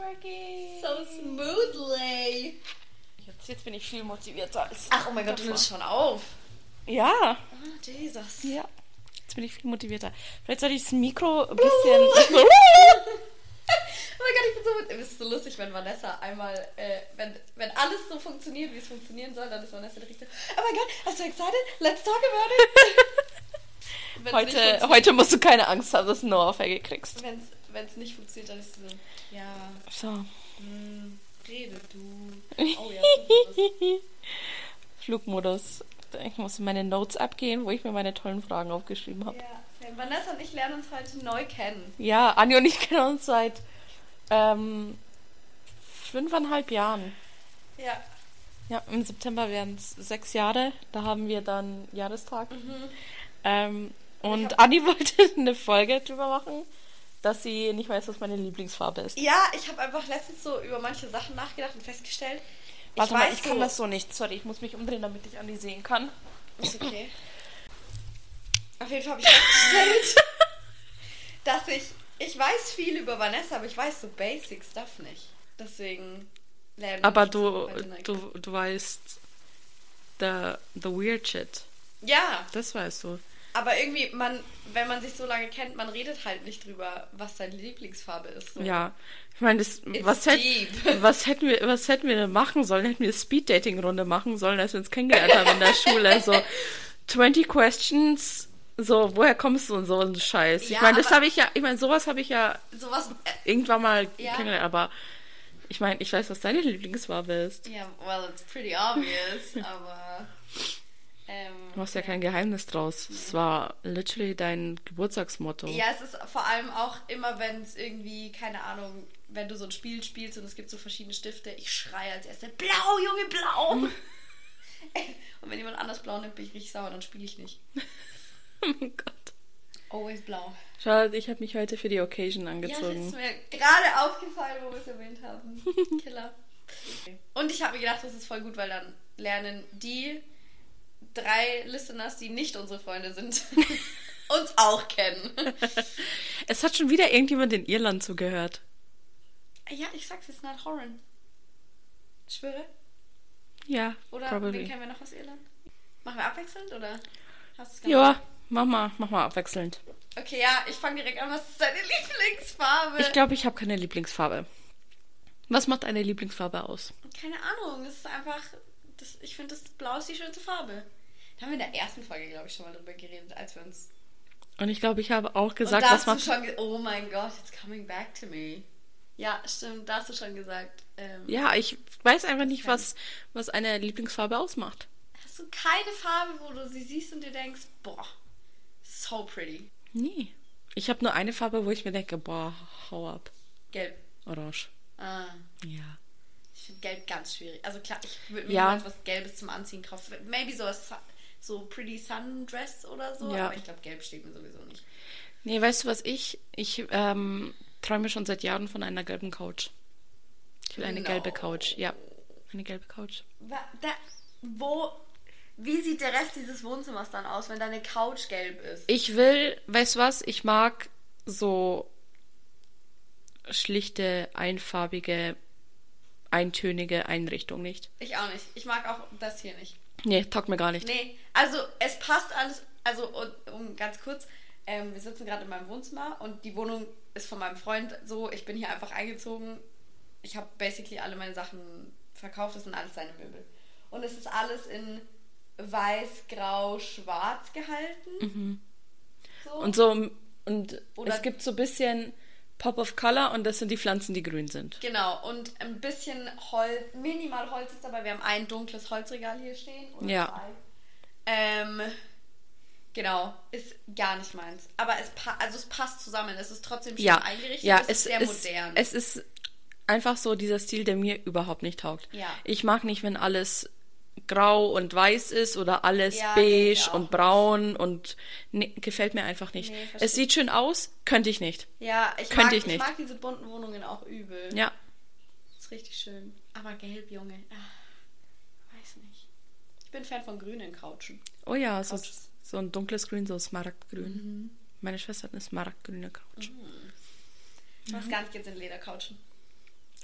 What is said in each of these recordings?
working. So smoothly. Jetzt, jetzt bin ich viel motivierter als. Ach, oh mein Gott, du nimmst schon auf. Ja. Ah, Jesus. Ja. Jetzt bin ich viel motivierter. Vielleicht soll ich das Mikro ein bisschen. Oh mein Gott, ich bin so. Es ist so lustig, wenn Vanessa einmal, äh, wenn, wenn alles so funktioniert, wie es funktionieren soll, dann ist Vanessa direkt so, oh mein Gott, I'm so excited, let's talk about it. Heute, heute musst du keine Angst haben, dass du eine Ohrfeige kriegst. Wenn's, wenn's nicht funktioniert, dann ist sie so, ja, So. hm, rede du. Oh ja, Flugmodus. Flugmodus. Ich muss in meine Notes abgehen, wo ich mir meine tollen Fragen aufgeschrieben habe. ja. Vanessa und ich lernen uns heute neu kennen. Ja, Anja und ich kennen uns seit ähm, fünfeinhalb Jahren. Ja. Ja, im September werden es sechs Jahre. Da haben wir dann Jahrestag. Ähm, und Anni wollte eine Folge drüber machen, dass sie nicht weiß, was meine Lieblingsfarbe ist. Ja, ich habe einfach letztens so über manche Sachen nachgedacht und festgestellt, Warte ich mal, ich kann so, das so nicht. Sorry, ich muss mich umdrehen, damit ich Anni sehen kann. Ist okay. Auf jeden Fall habe ich festgestellt, dass ich, ich weiß viel über Vanessa, aber ich weiß so basic Stuff nicht. Deswegen Aber du, du, du weißt the, the weird shit. Ja, Das weißt du. Aber irgendwie, man, wenn man sich so lange kennt, man redet halt nicht drüber, was seine Lieblingsfarbe ist. So. Ja. Ich meine, das, was, hätt, was, hätten wir, was hätten wir denn machen sollen? Hätten wir eine Speed-Dating-Runde machen sollen, als wir uns kennengelernt haben in der Schule. So 20 Questions, so, woher kommst du und so ein Scheiß. Ich Ja, meine, das habe ich ja, ich meine, sowas habe ich ja Sowas, äh, irgendwann mal Ja. kennengelernt, aber ich meine, ich weiß, was deine Lieblingsfarbe ist. ja, well, it's pretty obvious, aber, Du machst ja kein Geheimnis draus. Es war literally dein Geburtstagsmotto. Ja, es ist vor allem auch immer, wenn es irgendwie, keine Ahnung, wenn du so ein Spiel spielst und es gibt so verschiedene Stifte, ich schreie als erste, blau, Junge, blau! und wenn jemand anders blau nimmt, bin ich richtig sauer, dann spiele ich nicht. Oh mein Gott. Always blau. Schau, ich habe mich heute für die Occasion Ja, das ist angezogen. mir gerade aufgefallen, wo wir es erwähnt haben. Killer. Und ich habe mir gedacht, das ist voll gut, weil dann lernen die drei Listeners, die nicht unsere Freunde sind, uns auch kennen. es hat schon wieder irgendjemand in Irland zugehört. Ja, ich sag's jetzt nicht Horan. Schwöre? Ja, Oder probably. wen kennen wir noch aus Irland? Machen wir abwechselnd oder hast Ja, mach mal, mach mal abwechselnd. Okay, ja, ich fange direkt an. Was ist deine Lieblingsfarbe? Ich glaube, ich habe keine Lieblingsfarbe. Was macht eine Lieblingsfarbe aus? Keine Ahnung. Es ist einfach. Das, ich finde, das Blau ist die schönste Farbe. Da haben wir in der ersten Folge, glaube ich, schon mal drüber geredet, als wir uns. Und ich glaube, ich habe auch gesagt, Und da was hast du macht. schon. ge- Oh mein Gott, it's coming back to me. Ja, stimmt. Da hast du schon gesagt. Ähm, Ja, ich weiß einfach nicht, was, was eine Lieblingsfarbe ausmacht. Hast du keine Farbe, wo du sie siehst und dir denkst, boah, so pretty. Nee. Ich habe nur eine Farbe, wo ich mir denke, boah, hau ab. Gelb. Orange. Ah. Ja. Ich finde Gelb ganz schwierig. Also klar, ich würde mir Ja. niemals was Gelbes zum Anziehen kaufen. Maybe so was so Pretty Sundress oder so. Ja. Aber ich glaube, Gelb steht mir sowieso nicht. Nee, weißt du was ich? Ich ähm, träume schon seit Jahren von einer gelben Couch. Ich will eine No. gelbe Couch. Ja. Eine gelbe Couch. Da, wo, wie sieht der Rest dieses Wohnzimmers dann aus, wenn deine Couch gelb ist? Ich will, weißt du was? Ich mag so schlichte, einfarbige, eintönige Einrichtung nicht. Ich auch nicht. Ich mag auch das hier nicht. Nee, taugt mir gar nicht. Nee, also es passt alles. Also, und, um ganz kurz, ähm, wir sitzen gerade in meinem Wohnzimmer und die Wohnung ist von meinem Freund so. Ich bin hier einfach eingezogen. Ich habe basically alle meine Sachen verkauft. Das sind alles seine Möbel. Und es ist alles in weiß, grau, schwarz gehalten. So. Und so, und Oder- es gibt so ein bisschen Pop of Color und das sind die Pflanzen, die grün sind. Genau, und ein bisschen Holz, minimal Holz ist dabei. Wir haben ein dunkles Holzregal hier stehen. Ja. zwei. Ähm, genau, ist gar nicht meins. Aber es, pa also es passt zusammen. Es ist trotzdem schön Ja, eingerichtet. ja, es, es ist sehr ist, modern. es ist einfach so dieser Stil, der mir überhaupt nicht taugt. Ja. Ich mag nicht, wenn alles grau und weiß ist oder alles Ja, ich beige und braun und nee, gefällt mir einfach nicht. Nee, es sieht schön aus, könnte ich nicht. ja, ich könnte mag, ich nicht. mag diese bunten Wohnungen auch übel. Ja, Ist richtig schön. Aber gelb, Junge. Ah, weiß nicht. Ich bin Fan von grünen Couchen. oh ja, so, so ein dunkles Grün, so Smaragdgrün. Mhm. Meine Schwester hat eine Smaragdgrüne Couch. Ich weiß gar nicht jetzt in Ledercouchen.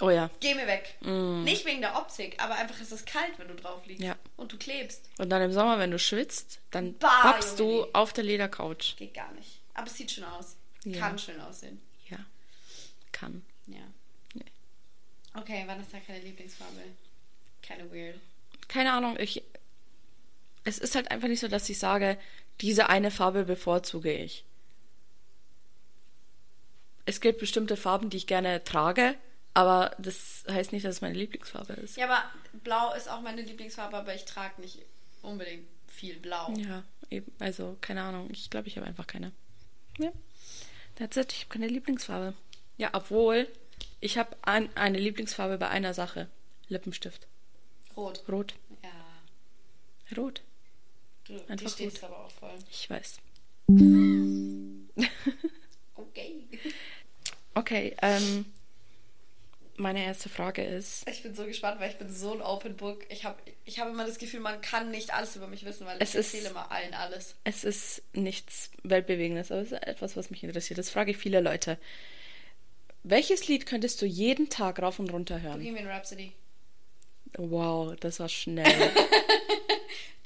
Oh ja. Geh mir weg. Nicht wegen der Optik, aber einfach ist es kalt, wenn du drauf liegst. Mm. Ja. Und du klebst. Und dann im Sommer, wenn du schwitzt, dann pappst du nee. auf der Ledercouch. Geht gar nicht. Aber es sieht schön aus. Ja. Kann schön aussehen. Ja. Kann. Ja. Nee. Okay, wann ist da keine Lieblingsfarbe? Keine weird. Keine Ahnung, ich. Es ist halt einfach nicht so, dass ich sage, diese eine Farbe bevorzuge ich. Es gibt bestimmte Farben, die ich gerne trage, aber das heißt nicht, dass es meine Lieblingsfarbe ist. Ja, aber blau ist auch meine Lieblingsfarbe, aber ich trage nicht unbedingt viel blau. Ja, eben. Also, keine Ahnung. Ich glaube, ich habe einfach keine. Ja. That's it. Ich habe keine Lieblingsfarbe. Ja, obwohl, ich habe ein, eine Lieblingsfarbe bei einer Sache. Lippenstift. Rot. Rot. Ja. Rot. Du, die Einfach stehst rot. aber auch voll. Ich weiß. Okay. Okay, ähm. Meine erste Frage ist. Ich bin so gespannt, weil ich bin so ein Open Book. Ich habe ich hab immer das Gefühl, man kann nicht alles über mich wissen, weil Es ich ist- erzähle immer allen alles. Es ist nichts Weltbewegendes, aber es ist etwas, was mich interessiert. Das frage ich viele Leute. Welches Lied könntest du jeden Tag rauf und runter hören? Bohemian Rhapsody. Wow, das war schnell.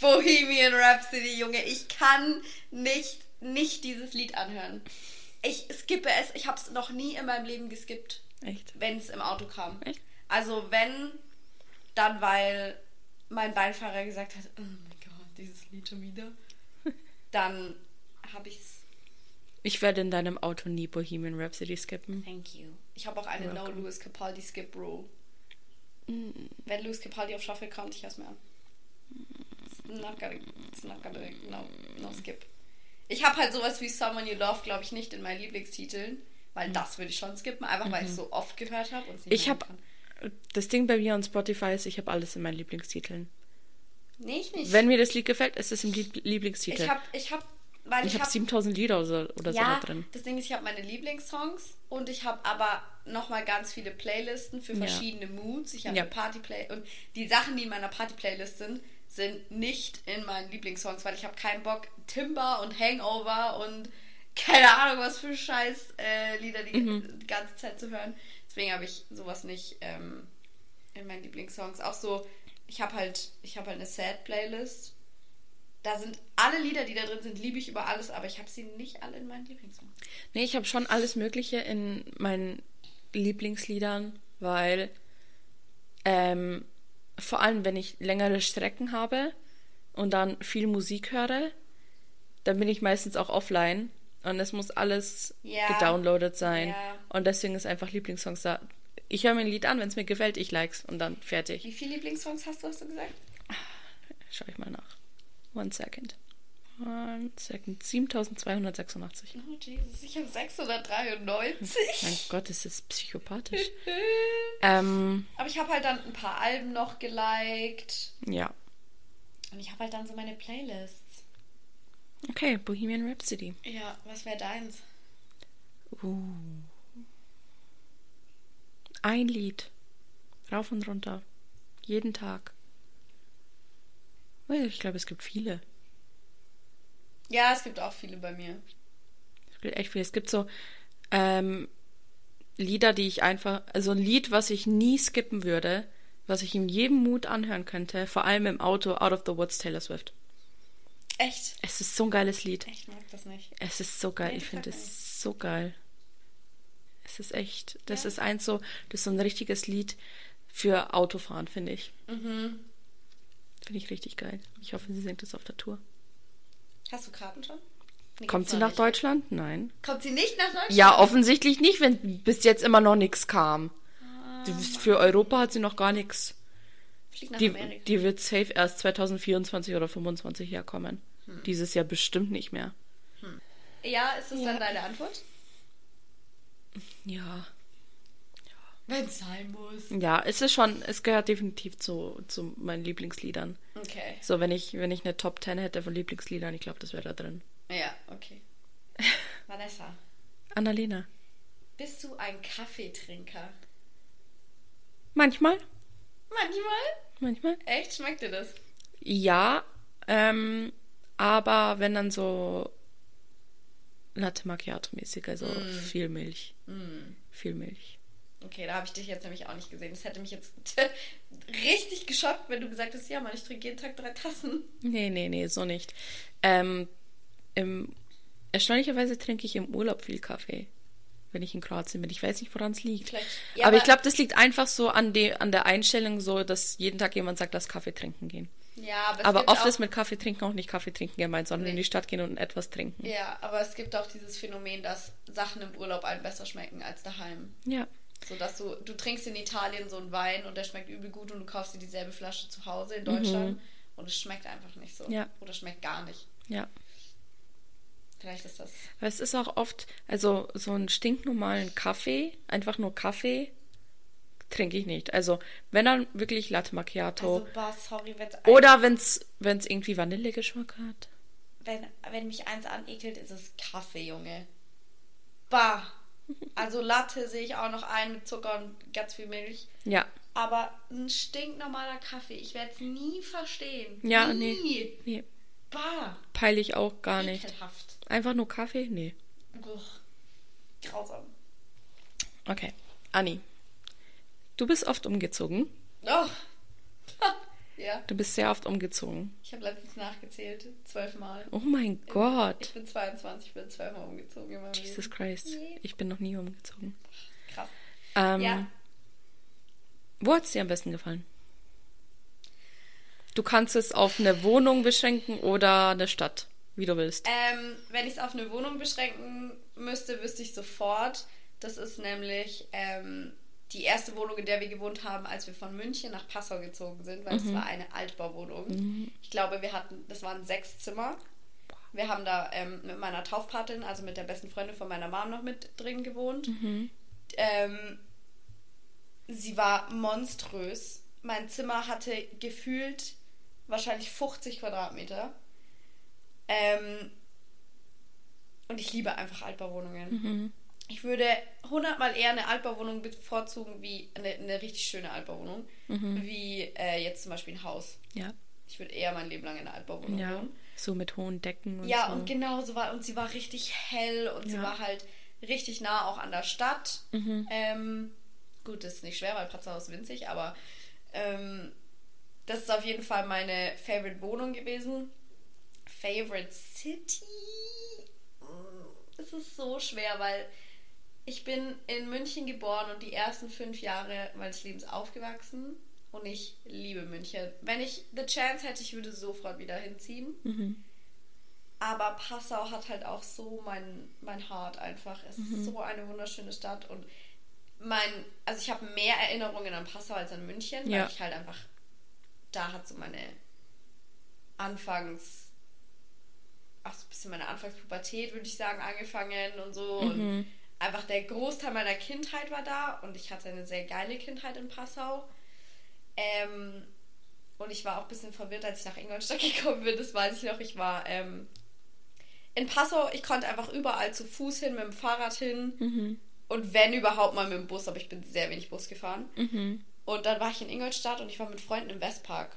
Bohemian Rhapsody, Junge. Ich kann nicht, nicht dieses Lied anhören. Ich skippe es. Ich habe es noch nie in meinem Leben geskippt, Echt? wenn es im Auto kam. Echt? Also wenn, dann weil mein Beifahrer gesagt hat, oh mein Gott, dieses Lied schon wieder. Dann habe ich's. Ich werde in deinem Auto nie Bohemian Rhapsody skippen. Thank you. Ich habe auch eine No Welcome. Lewis Capaldi Skip Rule. Wenn Lewis Capaldi auf Shuffle kommt, ich hör's mir an. It's not gonna, it's not gonna, no, no skip. Ich habe halt sowas wie Someone You Love, glaube ich, nicht in meinen Lieblingstiteln, weil das würde ich schon skippen, einfach weil ich so oft gehört habe und es Ich habe das Ding bei mir on Spotify ist, ich habe alles in meinen Lieblingstiteln. Nee, ich nicht. Wenn mir das Lied gefällt, ist es im Lieblingstitel. ich habe, ich habe, weil Ich ich habe habe 7000 Lieder oder, oder so ja, da drin. das Ding ist, ich habe meine Lieblingssongs und ich habe aber nochmal ganz viele Playlisten für Ja. verschiedene Moods. Ich habe Ja. eine Party-Play und die Sachen, die in meiner Party-Playlist sind, sind nicht in meinen Lieblingssongs, weil ich habe keinen Bock, Timber und Hangover und keine Ahnung, was für scheiß äh, Lieder die, Mhm. die ganze Zeit zu hören. Deswegen habe ich sowas nicht ähm, in meinen Lieblingssongs. Auch so, ich habe halt, ich habe halt eine Sad-Playlist. Da sind alle Lieder, die da drin sind, liebe ich über alles, aber ich habe sie nicht alle in meinen Lieblingssongs. Nee, ich habe schon alles Mögliche in meinen Lieblingsliedern, weil ähm, vor allem, wenn ich längere Strecken habe und dann viel Musik höre, dann bin ich meistens auch offline und es muss alles Ja. gedownloadet sein. Ja. Und deswegen ist einfach Lieblingssongs da. Ich höre mir ein Lied an, wenn es mir gefällt, ich likes und dann fertig. Wie viele Lieblingssongs hast du, hast du gesagt? Schau ich mal nach. One second. One second. 7286. Oh Jesus, ich habe 693. Mein Gott, das ist psychopathisch. ähm, Aber ich habe halt dann ein paar Alben noch geliked. ja. Und ich habe halt dann so meine Playlists. Okay, Bohemian Rhapsody. Ja, was wäre deins? Uh. Ein Lied. Rauf und runter. Jeden Tag. Oh, Ich glaube, es gibt viele. Ja, es gibt auch viele bei mir. Es gibt echt viele. Es gibt so ähm, Lieder, die ich einfach, also ein Lied, was ich nie skippen würde, was ich in jedem Mut anhören könnte, vor allem im Auto, Out of the Woods, Taylor Swift. Echt? Es ist so ein geiles Lied. Ich mag das nicht. Es ist so geil. Nee, ich finde es so geil. Es ist echt, das Ja. ist eins so, das ist so ein richtiges Lied für Autofahren, finde ich. Mhm. Finde ich richtig geil. Ich hoffe, sie singt es auf der Tour. Hast du Karten schon? Nee, Kommt sie nach nicht. Deutschland? Nein. Kommt sie nicht nach Deutschland? Ja, offensichtlich nicht, wenn bis jetzt immer noch nichts kam. Ah, Für Europa hat sie noch gar nichts. Die, die wird safe erst 2024 oder 2025 herkommen. Hm. Dieses Jahr bestimmt nicht mehr. Ja, ist das Ja. dann deine Antwort? Ja. Wenn es sein muss. Ja, es ist schon, es gehört definitiv zu, zu meinen Lieblingsliedern. Okay. So, wenn ich, wenn ich eine Top 10 hätte von Lieblingsliedern, ich glaube, das wäre da drin. Ja, okay. Vanessa, Annalena. bist du ein Kaffeetrinker? Manchmal. Manchmal? Manchmal. Echt? Schmeckt dir das? Ja, ähm, aber wenn dann so Latte Macchiato mäßig, also viel Milch. Viel Milch. Okay, da habe ich dich jetzt nämlich auch nicht gesehen. Das hätte mich jetzt richtig geschockt, wenn du gesagt hast, ja, Mann, ich trinke jeden Tag drei Tassen. Nee, nee, nee, so nicht. Ähm, im, erstaunlicherweise trinke ich im Urlaub viel Kaffee, wenn ich in Kroatien bin. Ich weiß nicht, woran es liegt. Vielleicht- aber, ja, aber- ich glaube, das liegt einfach so an, de, an der Einstellung, so dass jeden Tag jemand sagt, lass Kaffee trinken gehen. Ja, aber Aber oft ist mit Kaffee trinken auch nicht Kaffee trinken gemeint, sondern Nee. in die Stadt gehen und etwas trinken. Ja, aber es gibt auch dieses Phänomen, dass Sachen im Urlaub einem besser schmecken als daheim. Ja. So dass du, du trinkst in Italien so einen Wein und der schmeckt übel gut und du kaufst dir dieselbe Flasche zu Hause in Deutschland und es schmeckt einfach nicht so. Mhm. Ja. Oder schmeckt gar nicht. Ja. Vielleicht ist das. Weil es ist auch oft, also so einen stinknormalen Kaffee, einfach nur Kaffee, trinke ich nicht. Also wenn dann wirklich Latte Macchiato. Also, bah, sorry, wenn's oder wenn es irgendwie Vanillegeschmack hat. wenn, wenn mich eins anekelt, ist es Kaffee, Junge. Bah. Also Latte sehe ich auch noch ein mit Zucker und ganz viel Milch. Ja. Aber ein stinknormaler Kaffee, ich werde es nie verstehen. Ja, nie. nee. Nee. Bah. Peile ich auch gar nicht. Ekelhaft. Einfach nur Kaffee? Nee. Uch. Grausam. Okay. Anni. Du bist oft umgezogen. Oh. ja. Du bist sehr oft umgezogen. Ich habe letztens nachgezählt. Zwölfmal. Oh mein Ich Gott. bin 22, ich bin zwölfmal umgezogen in meinem Jesus Leben. Christ. Nee. Ich bin noch nie umgezogen. Krass. Ähm, Ja. Wo hat es dir am besten gefallen? Du kannst es auf eine Wohnung beschränken oder eine Stadt, wie du willst. Ähm, wenn ich es auf eine Wohnung beschränken müsste, wüsste ich sofort. Das ist nämlich ähm, die erste Wohnung, in der wir gewohnt haben, als wir von München nach Passau gezogen sind, weil es war eine Altbauwohnung. Ich glaube, wir hatten, das waren sechs Zimmer. Wir haben da ähm, mit meiner Taufpatin, also mit der besten Freundin von meiner Mom noch mit drin gewohnt. Ähm, sie war monströs. Mein Zimmer hatte gefühlt wahrscheinlich 50 Quadratmeter. Ähm, und ich liebe einfach Altbauwohnungen. Ich würde hundertmal eher eine Altbauwohnung bevorzugen wie eine, eine richtig schöne Altbauwohnung, wie äh, jetzt zum Beispiel ein Haus. Ja. Ich würde eher mein Leben lang in einer Altbauwohnung Ja. wohnen. So mit hohen Decken und Ja, so. und genau so war. Und sie war richtig hell und sie Ja. war halt richtig nah auch an der Stadt. Mhm. Ähm, gut, das ist nicht schwer, weil Passau ist winzig, aber ähm, das ist auf jeden Fall meine Favorite Wohnung gewesen. Favorite City? Mm, Es ist so schwer, weil ich bin in München geboren und die ersten fünf Jahre meines Lebens aufgewachsen. Und ich liebe München. Wenn ich the chance hätte, ich würde sofort wieder hinziehen. Mhm. Aber Passau hat halt auch so mein, mein Heart einfach. Es ist so eine wunderschöne Stadt und mein, also ich habe mehr Erinnerungen an Passau als an München, Ja. weil ich halt einfach, da hat so meine Anfangs, auch so ein bisschen meine Anfangspubertät, würde ich sagen, angefangen und so. Und einfach der Großteil meiner Kindheit war da und ich hatte eine sehr geile Kindheit in Passau. Ähm, und ich war auch ein bisschen verwirrt, als ich nach Ingolstadt gekommen bin. Das weiß ich noch. Ich war ähm, in Passau. Ich konnte einfach überall zu Fuß hin, mit dem Fahrrad hin. Und wenn überhaupt mal mit dem Bus, aber ich bin sehr wenig Bus gefahren. Mhm. Und dann war ich in Ingolstadt und ich war mit Freunden im Westpark.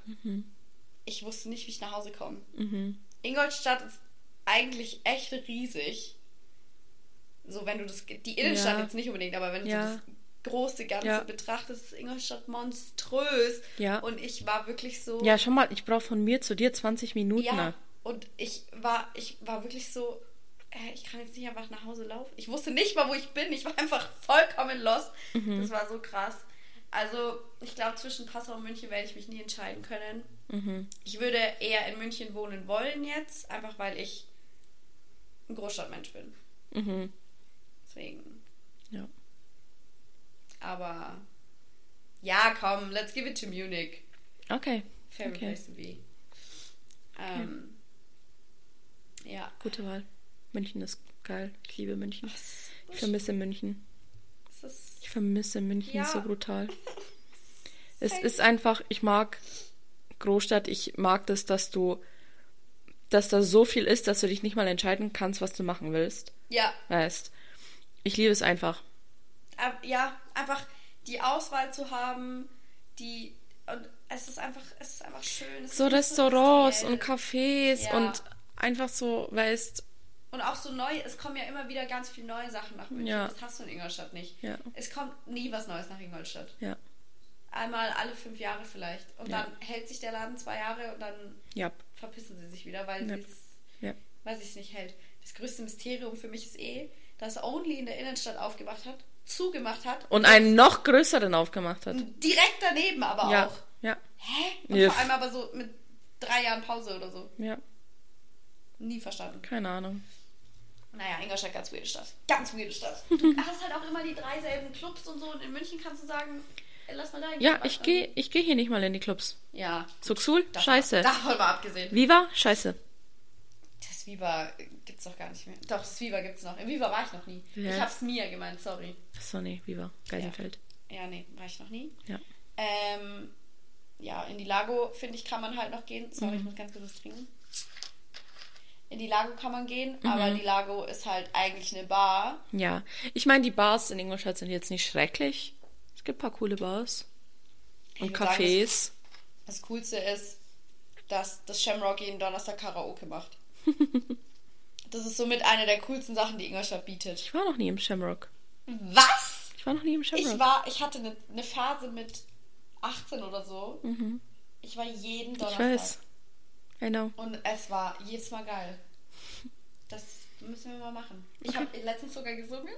Ich wusste nicht, wie ich nach Hause komme. Mhm. Ingolstadt ist eigentlich echt riesig. So, wenn du das, die Innenstadt Ja. jetzt nicht unbedingt, aber wenn du Ja. so das große Ganze Ja. betrachtest, ist Ingolstadt monströs. Ja. Und ich war wirklich so. Ja, schau mal, ich brauche von mir zu dir 20 Minuten. Ja, und ich war, ich war wirklich so, ich kann jetzt nicht einfach nach Hause laufen. Ich wusste nicht mal, wo ich bin. Ich war einfach vollkommen lost. Mhm. Das war so krass. Also, ich glaube, zwischen Passau und München werde ich mich nie entscheiden können. Mhm. Ich würde eher in München wohnen wollen jetzt, einfach weil ich ein Großstadtmensch bin. Mhm. Deswegen. Ja. Aber ja, komm, let's give it to Munich. Okay. Favorite Okay. place to be. Ähm, ja. Gute Wahl. München ist geil. Ich liebe München. Ich vermisse München. Ich vermisse München Ja. so brutal. Es ist einfach, ich mag Großstadt, ich mag das, dass du, dass da so viel ist, dass du dich nicht mal entscheiden kannst, was du machen willst. Ja, Weißt. Ich liebe es einfach. ja, einfach die Auswahl zu haben, die und es ist einfach, es ist einfach schön. Es So Restaurants und industriell. Cafés Ja. und einfach so, weißt, Und auch so neu, es kommen ja immer wieder ganz viele neue Sachen nach München. Ja. Das hast du in Ingolstadt nicht. Ja. Es kommt nie was Neues nach Ingolstadt. Ja. Einmal alle fünf Jahre vielleicht. Und dann hält sich der Laden zwei Jahre und dann verpissen sie sich wieder, weil weil sie es nicht hält. Das größte Mysterium für mich ist eh, dass Only in der Innenstadt aufgemacht hat, zugemacht hat Und einen noch größeren aufgemacht hat. direkt daneben aber Ja. auch. Ja. Hä? Und Ja. vor allem aber so mit drei Jahren Pause oder so. Ja. Nie verstanden. Keine Ahnung. Naja, Ingolstadt, ganz weirde Stadt. Ganz weirde Stadt. Du hast halt auch immer die drei selben Clubs und so. Und in München kannst du sagen, ey, lass mal da Ja, ich gehe ich geh hier nicht mal in die Clubs. Ja. Zuxul? Scheiße. Davon mal abgesehen. Viva? Scheiße. Das Viva gibt's doch gar nicht mehr. Doch, das Viva gibt's noch. Im Viva war ich noch nie. Ja. Ich hab's Mia gemeint, sorry. Achso, nee, Viva. Geisenfeld. Ja, nee, war ich noch nie. Ja. Ähm, ja, in die Lago, finde ich, kann man halt noch gehen. Sorry, Mhm. ich muss ganz kurz was trinken. In die Lago kann man gehen, Mhm. aber die Lago ist halt eigentlich eine Bar. Ja. Ich meine, die Bars in Ingolstadt sind jetzt nicht schrecklich. Es gibt ein paar coole Bars. Und würd sagen, Cafés. Das Coolste ist, dass das Shamrock jeden Donnerstag Karaoke macht. das ist somit eine der coolsten Sachen, die Ingolstadt bietet. Ich war noch nie im Shamrock. Was? Ich war noch nie im Shamrock. Ich war, ich hatte eine, eine Phase mit 18 oder so. Ich war jeden Mhm. Ich Donnerstag. weiß. Know. Und es war jedes Mal geil. Das müssen wir mal machen. Ich habe letztens sogar gesungen.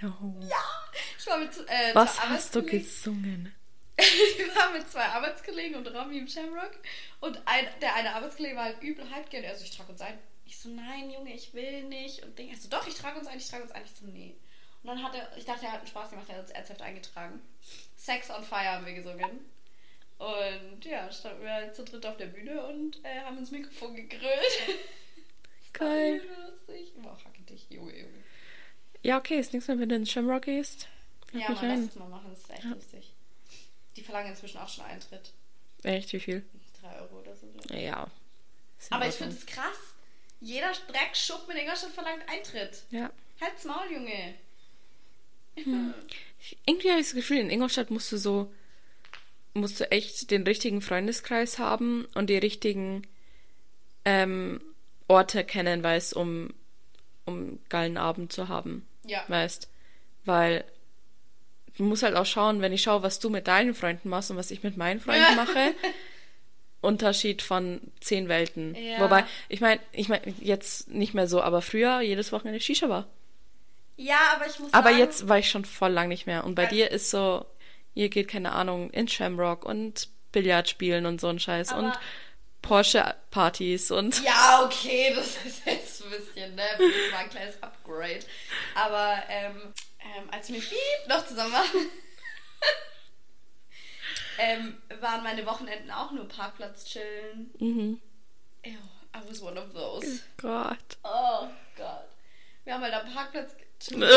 No. Ja! Ich war mit äh, Was hast du gesungen? Ich war mit zwei Arbeitskollegen und Romy im Shamrock. Und ein, der eine Arbeitskollege war halt übel hyped. Und er so, ich trage uns ein. Ich so, nein, Junge, ich will nicht. Und Ding, er so, doch, ich trage uns ein, ich trage uns ein. Ich so, nee. Und dann hat er, ich dachte, er hat einen Spaß gemacht, er hat uns ernsthaft eingetragen. Sex on Fire haben wir gesungen. Und ja, standen wir halt zu dritt auf der Bühne und äh, haben ins Mikrofon gegrillt. Geil. Lustig. Boah, hacke dich, Junge, Junge. Ja, okay, ist nichts mehr, wenn du ins Shamrock gehst. Lad Ja, man, lass es mal machen, das ist echt lustig. Die verlangen inzwischen auch schon Eintritt. Echt, wie viel? Drei Euro oder so. Ja. In Aber ich finde es krass. Jeder Dreckschuppen in Ingolstadt verlangt Eintritt. Ja. Halt's Maul, Junge. Ich- Irgendwie habe ich das Gefühl, in Ingolstadt musst du so, musst du echt den richtigen Freundeskreis haben und die richtigen ähm, Orte kennen, weißt, um, um einen geilen Abend zu haben. Ja. Weißt. Weil du musst halt auch schauen, wenn ich schaue, was du mit deinen Freunden machst und was ich mit meinen Freunden mache. Unterschied von zehn Welten. Ja. Wobei, ich meine, ich meine, jetzt nicht mehr so, aber früher jedes Wochenende Shisha war. Ja, aber ich muss Aber sagen, jetzt war ich schon voll lang nicht mehr. Und bei Ja. dir ist so, ihr geht, keine Ahnung, in Shamrock und Billard spielen und so ein Scheiß Aber- und Porsche-Partys und. Ja, okay, das ist jetzt ein bisschen, ne? Das war ein kleines Upgrade. Aber, ähm, ähm, als wir mit Piep noch zusammen waren, ähm, waren meine Wochenenden auch nur Parkplatz chillen. Mhm. Ew, I was one of those. Gott. Oh Gott. Wir haben halt am Parkplatz gechillt.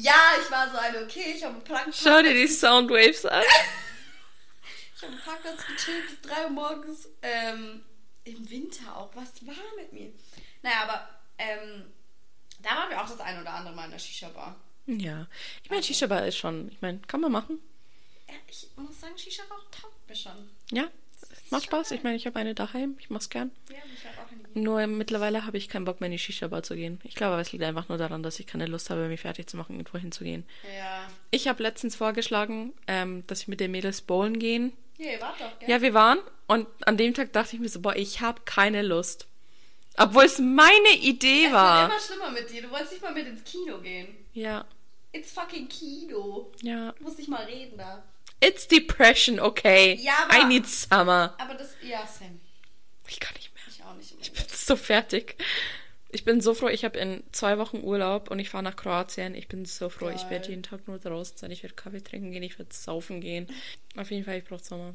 Ja, ich war so eine, okay, ich habe einen Schau dir die Soundwaves an. Ich habe am Parkplatz gechillt bis 3 Uhr morgens. Ähm, Im Winter auch. Was war mit mir? Naja, aber ähm, da waren wir auch das ein oder andere Mal in der Shisha-Bar. Ja. Ich meine, Shisha-Bar ist schon, ich meine, kann man machen. Ja, ich muss sagen, Shisha-Bar taugt mir schon. Ja. Macht Spaß. Ich meine, ich habe eine daheim. Ich mach's gern. Ja, ich habe auch eine Nur mittlerweile habe ich keinen Bock mehr in die Shisha-Bar zu gehen. Ich glaube, es liegt einfach nur daran, dass ich keine Lust habe, mich fertig zu machen, irgendwo hinzugehen. Ja. Ich habe letztens vorgeschlagen, ähm, dass wir mit den Mädels bowlen gehen. Ja, ihr wart doch, gell? Ja, wir waren und an dem Tag dachte ich mir so, boah, ich habe keine Lust. Obwohl es meine Idee es war. wird immer schlimmer mit dir. Du wolltest nicht mal mit ins Kino gehen. Ja, It's fucking Kino. ja. Du musst nicht mal reden da. It's depression, okay. Ja, aber- I need summer. Aber das, ja, Sam. Ich kann nicht mehr. Ich auch nicht. Ich bin so fertig. Ich bin so froh, ich habe in zwei Wochen Urlaub und ich fahre nach Kroatien. Ich bin so froh, ich Geil. werde jeden Tag nur draußen sein. Ich werde Kaffee trinken gehen, ich werde saufen gehen. Auf jeden Fall, ich brauche Sommer.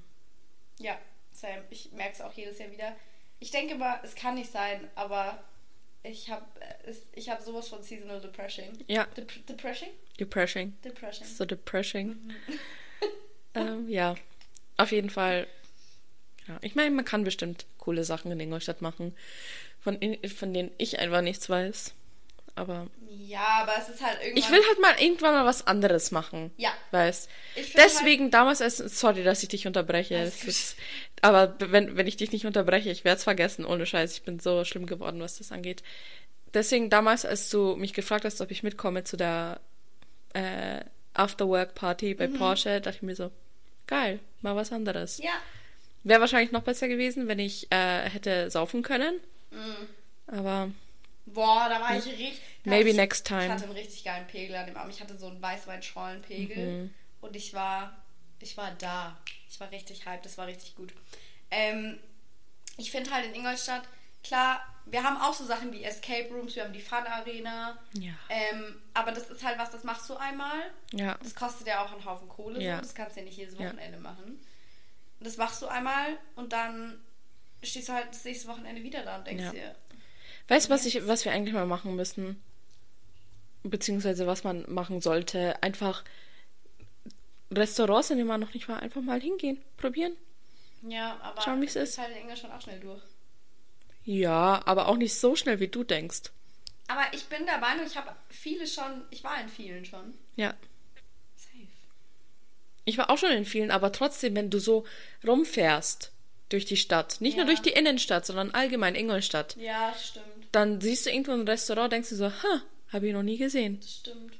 Ja, Sam. Ich merke es auch jedes Jahr wieder. Ich denke mal, es kann nicht sein, aber ich habe ich hab sowas von Seasonal Depression. Ja, Dep Depression? depressing. Depression. So depressing. ähm, ja, auf jeden Fall. Ja, ich meine, man kann bestimmt coole Sachen in Ingolstadt machen, von, in, von denen ich einfach nichts weiß. Aber Ja, aber es ist halt irgendwann. ich will halt mal irgendwann mal was anderes machen. Ja. Weißt. Find Deswegen damals als sorry, dass ich dich unterbreche. Ist, aber wenn, wenn ich dich nicht unterbreche, ich werde es vergessen, ohne Scheiß. Ich bin so schlimm geworden, was das angeht. Deswegen damals, als du mich gefragt hast, ob ich mitkomme zu der äh, After-Work-Party bei Porsche, dachte ich mir so, geil, mal was anderes. Ja. Wäre wahrscheinlich noch besser gewesen, wenn ich äh, hätte saufen können. Aber Boah, da war ich richtig. da Maybe ich, next time. Ich hatte einen richtig geilen Pegel an dem Abend. Ich hatte so einen Weißweinschollenpegel. Mhm. Und ich war. Ich war da. Ich war richtig hyped. Das war richtig gut. Ähm, ich finde halt in Ingolstadt, klar, wir haben auch so Sachen wie Escape Rooms, wir haben die Fun Arena. Ja. Ähm, aber das ist halt was, das machst du einmal. ja, Das kostet ja auch einen Haufen Kohle. Ja. So. Das kannst du ja nicht jedes Ja. Wochenende machen. Und das machst du einmal und dann stehst du halt das nächste Wochenende wieder da und denkst Ja. dir, Weißt du, was, ich, was wir eigentlich mal machen müssen? Beziehungsweise was man machen sollte? Einfach Restaurants, in denen man noch nicht war, einfach mal hingehen, probieren. Ja, aber Schauen, wie's ist. halt in Ingolstadt auch schnell durch. Ja, aber auch nicht so schnell, wie du denkst. Aber ich bin der Meinung, ich habe viele schon, ich war in vielen schon. Ja. Safe. Ich war auch schon in vielen, aber trotzdem, wenn du so rumfährst durch die Stadt, nicht nur Ja. durch die Innenstadt, sondern allgemein Ingolstadt, Ja, stimmt. Dann siehst du irgendwo ein Restaurant, denkst du so, ha, habe ich noch nie gesehen. Das stimmt.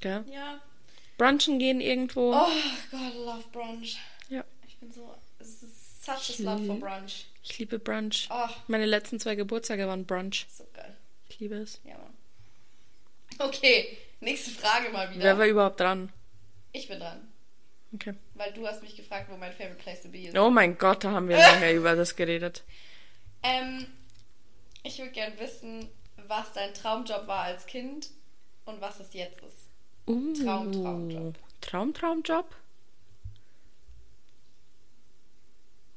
Gell? Ja. Brunchen gehen irgendwo. Oh Gott, I love brunch. Ja. Ich bin so, es ist such a love for brunch. Ich liebe Brunch. Oh, Meine letzten zwei Geburtstage waren Brunch. so geil. Ich liebe es. Ja, Mann. Okay, nächste Frage mal wieder. Wer war überhaupt dran? ich bin dran. Okay. Weil du hast mich gefragt, wo mein favorite place to be ist. Oh mein Gott, da haben wir lange über das geredet. Ähm, ich würde gern wissen, was dein Traumjob war als Kind und was es jetzt ist. Uh, Traum, Traumjob. Traum, Traumjob?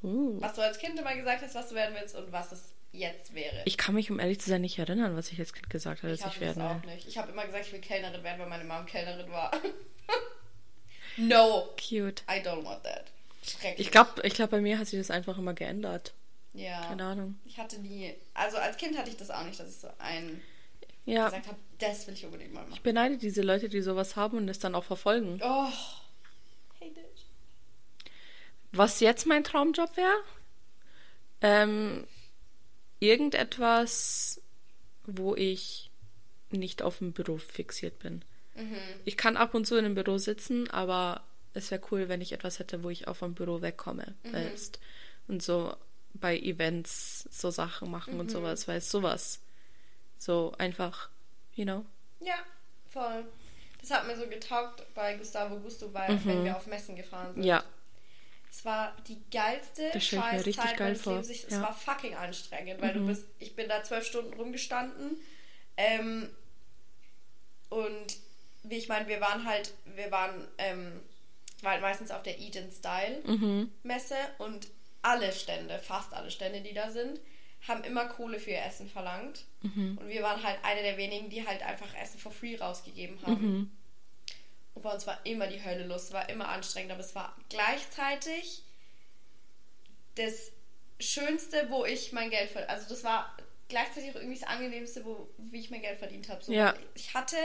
Uh. Was du als Kind immer gesagt hast, was du werden willst und was es jetzt wäre. Ich kann mich, um ehrlich zu sein, nicht erinnern, was ich als Kind gesagt habe, dass Ich ich, hab das werden auch will. nicht. Ich habe immer gesagt, ich will Kellnerin werden, weil meine Mom Kellnerin war. no, Cute. I don't want that. Schrecklich. Ich glaube, ich glaub, bei mir hat sich das einfach immer geändert. Ja. Keine Ahnung. Ich hatte nie, also als Kind hatte ich das auch nicht, dass ich so ein Ja, gesagt habe, das will ich unbedingt mal ich machen. beneide diese Leute, die sowas haben und es dann auch verfolgen. Oh, hate it. Was jetzt mein Traumjob wäre? Ähm, irgendetwas, wo ich nicht auf dem Büro fixiert bin. Ich kann ab und zu in einem Büro sitzen, aber es wäre cool, wenn ich etwas hätte, wo ich auch vom Büro wegkomme. Weißt? Und so bei Events so Sachen machen und sowas, weißt sowas. So einfach, you know. Ja, voll. Das hat mir so getaugt bei Gustavo Gusto, weil wenn wir auf Messen gefahren sind. Mhm. Ja, Es war die geilste Das ich mir richtig Scheißzeit geil meines vor. Lebens. Es Ja. Mhm. war fucking anstrengend, weil du bist, ich bin da zwölf Stunden rumgestanden. Ähm, und wie ich meine, wir waren halt, wir waren, ähm, war halt meistens auf der Eat in Style Mhm. Messe und alle Stände, fast alle Stände, die da sind, haben immer Kohle für ihr Essen verlangt. Mhm. Und wir waren halt eine der wenigen, die halt einfach Essen for free rausgegeben haben. Mhm. Und bei uns war immer die Hölle los, war immer anstrengend, aber es war gleichzeitig das Schönste, wo ich mein Geld verdient Also das war gleichzeitig auch irgendwie das Angenehmste, wo, wie ich mein Geld verdient habe. So, Ja. Ich hatte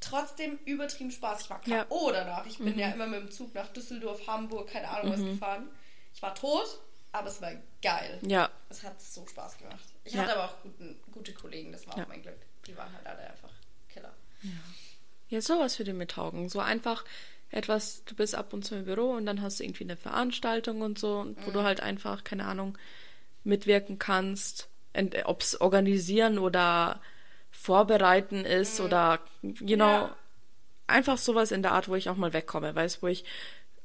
trotzdem übertrieben Spaß. Ich war Ja. Mhm. K.O. danach. Ich bin ja immer mit dem Zug nach Düsseldorf, Hamburg, keine Ahnung was gefahren. Ich war tot, aber es war geil. ja, Es hat so Spaß gemacht. Ich Ja. hatte aber auch guten, gute Kollegen, das war Ja. auch mein Glück. Die waren halt alle einfach Killer. Ja, sowas würde mir taugen. So einfach etwas, du bist ab und zu im Büro und dann hast du irgendwie eine Veranstaltung und so, wo Mhm. du halt einfach, keine Ahnung, mitwirken kannst. Ob es organisieren oder vorbereiten ist oder, you know, Mhm. Ja. einfach sowas in der Art, wo ich auch mal wegkomme, weißt, wo ich,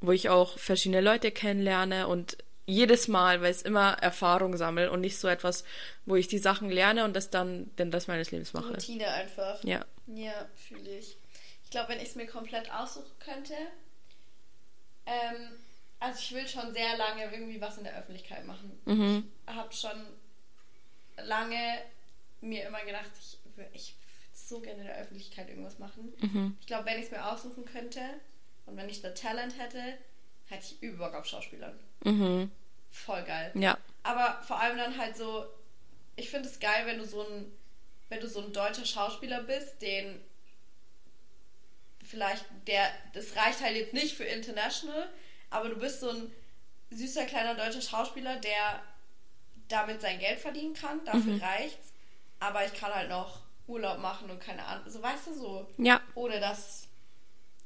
wo ich auch verschiedene Leute kennenlerne und jedes Mal, weil es immer Erfahrung sammle und nicht so etwas, wo ich die Sachen lerne und das dann den Rest meines Lebens mache. Routine einfach. Ja. Ja, fühle ich. Ich glaube, wenn ich es mir komplett aussuchen könnte, ähm, also ich will schon sehr lange irgendwie was in der Öffentlichkeit machen. Mhm. Ich habe schon lange mir immer gedacht, ich, ich würde so gerne in der Öffentlichkeit irgendwas machen. Mhm. Ich glaube, wenn ich es mir aussuchen könnte und wenn ich da Talent hätte, hätte ich übel Bock auf Schauspielern. Mhm. Voll geil. Ja. Aber vor allem dann halt so, ich finde es geil, wenn du so ein wenn du so ein deutscher Schauspieler bist, den vielleicht der, das reicht halt jetzt nicht für International, aber du bist so ein süßer kleiner deutscher Schauspieler, der damit sein Geld verdienen kann, dafür mhm. reicht's, aber ich kann halt noch Urlaub machen und keine Ahnung, so weißt du so, ja. ohne dass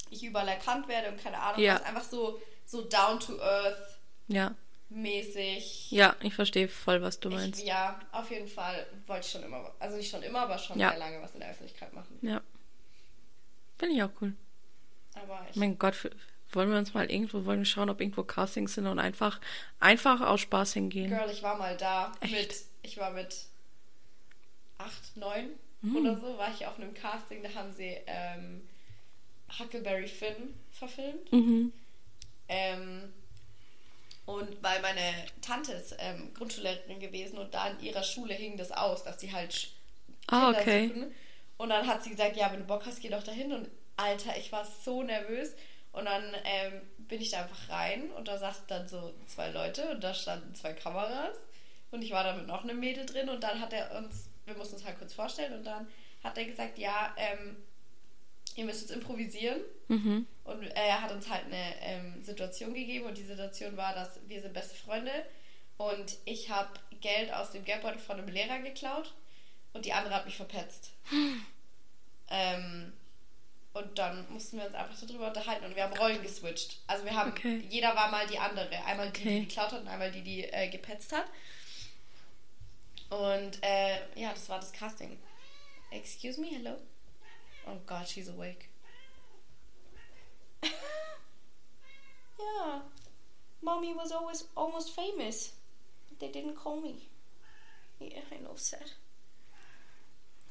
ich überall erkannt werde und keine Ahnung, ja. was einfach so so down to earth. Ja. Mäßig. Ja, ich verstehe voll, was du meinst. Ich, ja, auf jeden Fall wollte ich schon immer, also nicht schon immer, aber schon ja. sehr lange was in der Öffentlichkeit machen. Ja. Finde ich auch cool. Aber ich. Mein Gott, wollen wir uns mal irgendwo, wollen wir schauen, ob irgendwo Castings sind und einfach, einfach aus Spaß hingehen. Girl, ich war mal da Echt? mit, ich war mit acht, neun hm. oder so, war ich auf einem Casting, da haben sie ähm, Huckleberry Finn verfilmt. Mhm. Ähm, und weil meine Tante ist ähm, Grundschullehrerin gewesen und da in ihrer Schule hing das aus, dass sie halt ah, okay. suchen. Und dann hat sie gesagt, ja, wenn du Bock hast, geh doch dahin. Und Alter, ich war so nervös. Und dann ähm, bin ich da einfach rein und da saßen dann so zwei Leute und da standen zwei Kameras. Und ich war da mit noch einem Mädel drin und dann hat er uns, wir mussten uns halt kurz vorstellen und dann hat er gesagt, ja, ähm, ihr müsst jetzt improvisieren. Mhm. Und er hat uns halt eine ähm, Situation gegeben und die Situation war, dass wir sind beste Freunde und ich habe Geld aus dem Geldbeutel von einem Lehrer geklaut und die andere hat mich verpetzt. ähm, und dann mussten wir uns einfach darüber unterhalten und wir haben Rollen geswitcht. Also wir haben, okay. jeder war mal die andere. Einmal die, okay. die geklaut hat und einmal die, die äh, gepetzt hat. Und äh, ja, das war das Casting. Excuse me, hello? Oh God, she's awake. yeah. Mommy was always almost famous. They didn't call me. Yeah, I know, sad.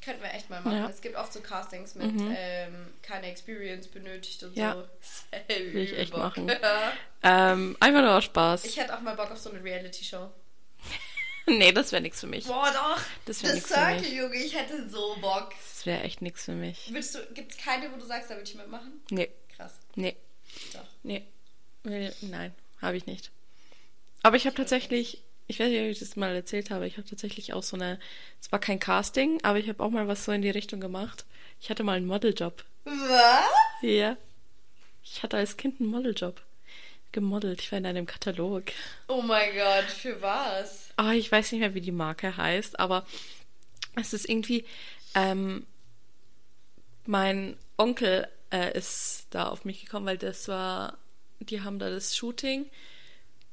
Könnten wir echt mal machen. Ja. Es gibt oft so Castings mit mhm. ähm, keine Experience benötigt und ja. so. Will ich echt Bock. machen. ähm, einfach nur aus Spaß. Ich hätte auch mal Bock auf so eine Reality-Show. nee, das wäre nichts für mich. Boah, doch. Das wäre nichts für mich. Junge, ich hätte so Bock. Das wäre echt nichts für mich. Willst du, gibt's keine, wo du sagst, da würde ich mitmachen? Nee. Krass. Nee. Doch. Nee. Nein, habe ich nicht. Aber ich habe tatsächlich, ich weiß nicht, ob ich das mal erzählt habe, ich habe tatsächlich auch so eine, es war kein Casting, aber ich habe auch mal was so in die Richtung gemacht. Ich hatte mal einen Modeljob. Was? Ja. Ich hatte als Kind einen Modeljob gemodelt. Ich war in einem Katalog. Oh mein Gott, für was? Oh, ich weiß nicht mehr, wie die Marke heißt, aber es ist irgendwie. Ähm, mein Onkel äh, ist da auf mich gekommen, weil das war. Die haben da das Shooting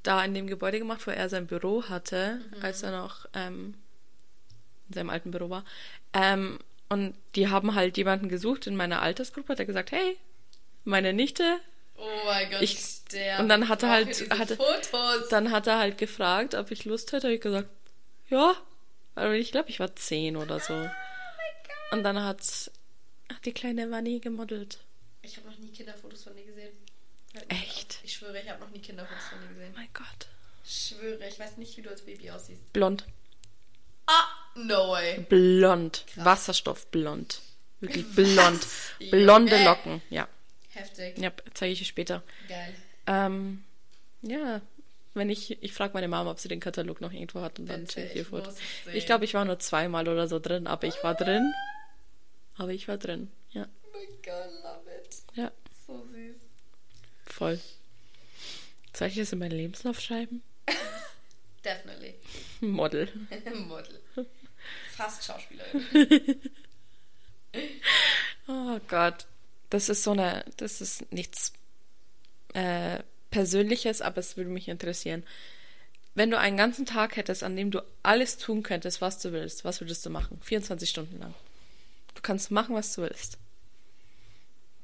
da in dem Gebäude gemacht, wo er sein Büro hatte, mhm. als er noch ähm, in seinem alten Büro war. Ähm, und die haben halt jemanden gesucht in meiner Altersgruppe, der gesagt, hey, meine Nichte Oh mein Gott, ich, Und dann hat er halt, hatte, dann hat er halt gefragt, ob ich Lust hätte. Habe ich gesagt, ja. Aber ich glaube, ich war zehn oder so. Oh und dann hat, hat die kleine Vanni gemodelt. Ich habe noch nie Kinderfotos von dir gesehen. Echt? Ich schwöre, ich habe noch nie Kinderfotos von dir gesehen. Oh mein Gott. Ich schwöre, ich weiß nicht, wie du als Baby aussiehst. Blond. Ah, no way. Blond. Krass. Wasserstoffblond. Wirklich blond. Blonde Locken, ja. Heftig. Ja, zeige ich dir später. Geil. Ähm, ja, wenn ich, ich frage meine Mama, ob sie den Katalog noch irgendwo hat und dann check ich ihr. Ich glaube, ich war nur zweimal oder so drin, aber ich war drin. Aber ich war drin, ja. Oh my god, love it. Ja. So süß. Voll. Soll ich das in meinen Lebenslauf schreiben? Definitely. Model. Model. Fast Schauspielerin. oh Gott das ist so eine, das ist nichts äh, Persönliches, aber es würde mich interessieren. Wenn du einen ganzen Tag hättest, an dem du alles tun könntest, was du willst, was würdest du machen? 24 Stunden lang. Du kannst machen, was du willst.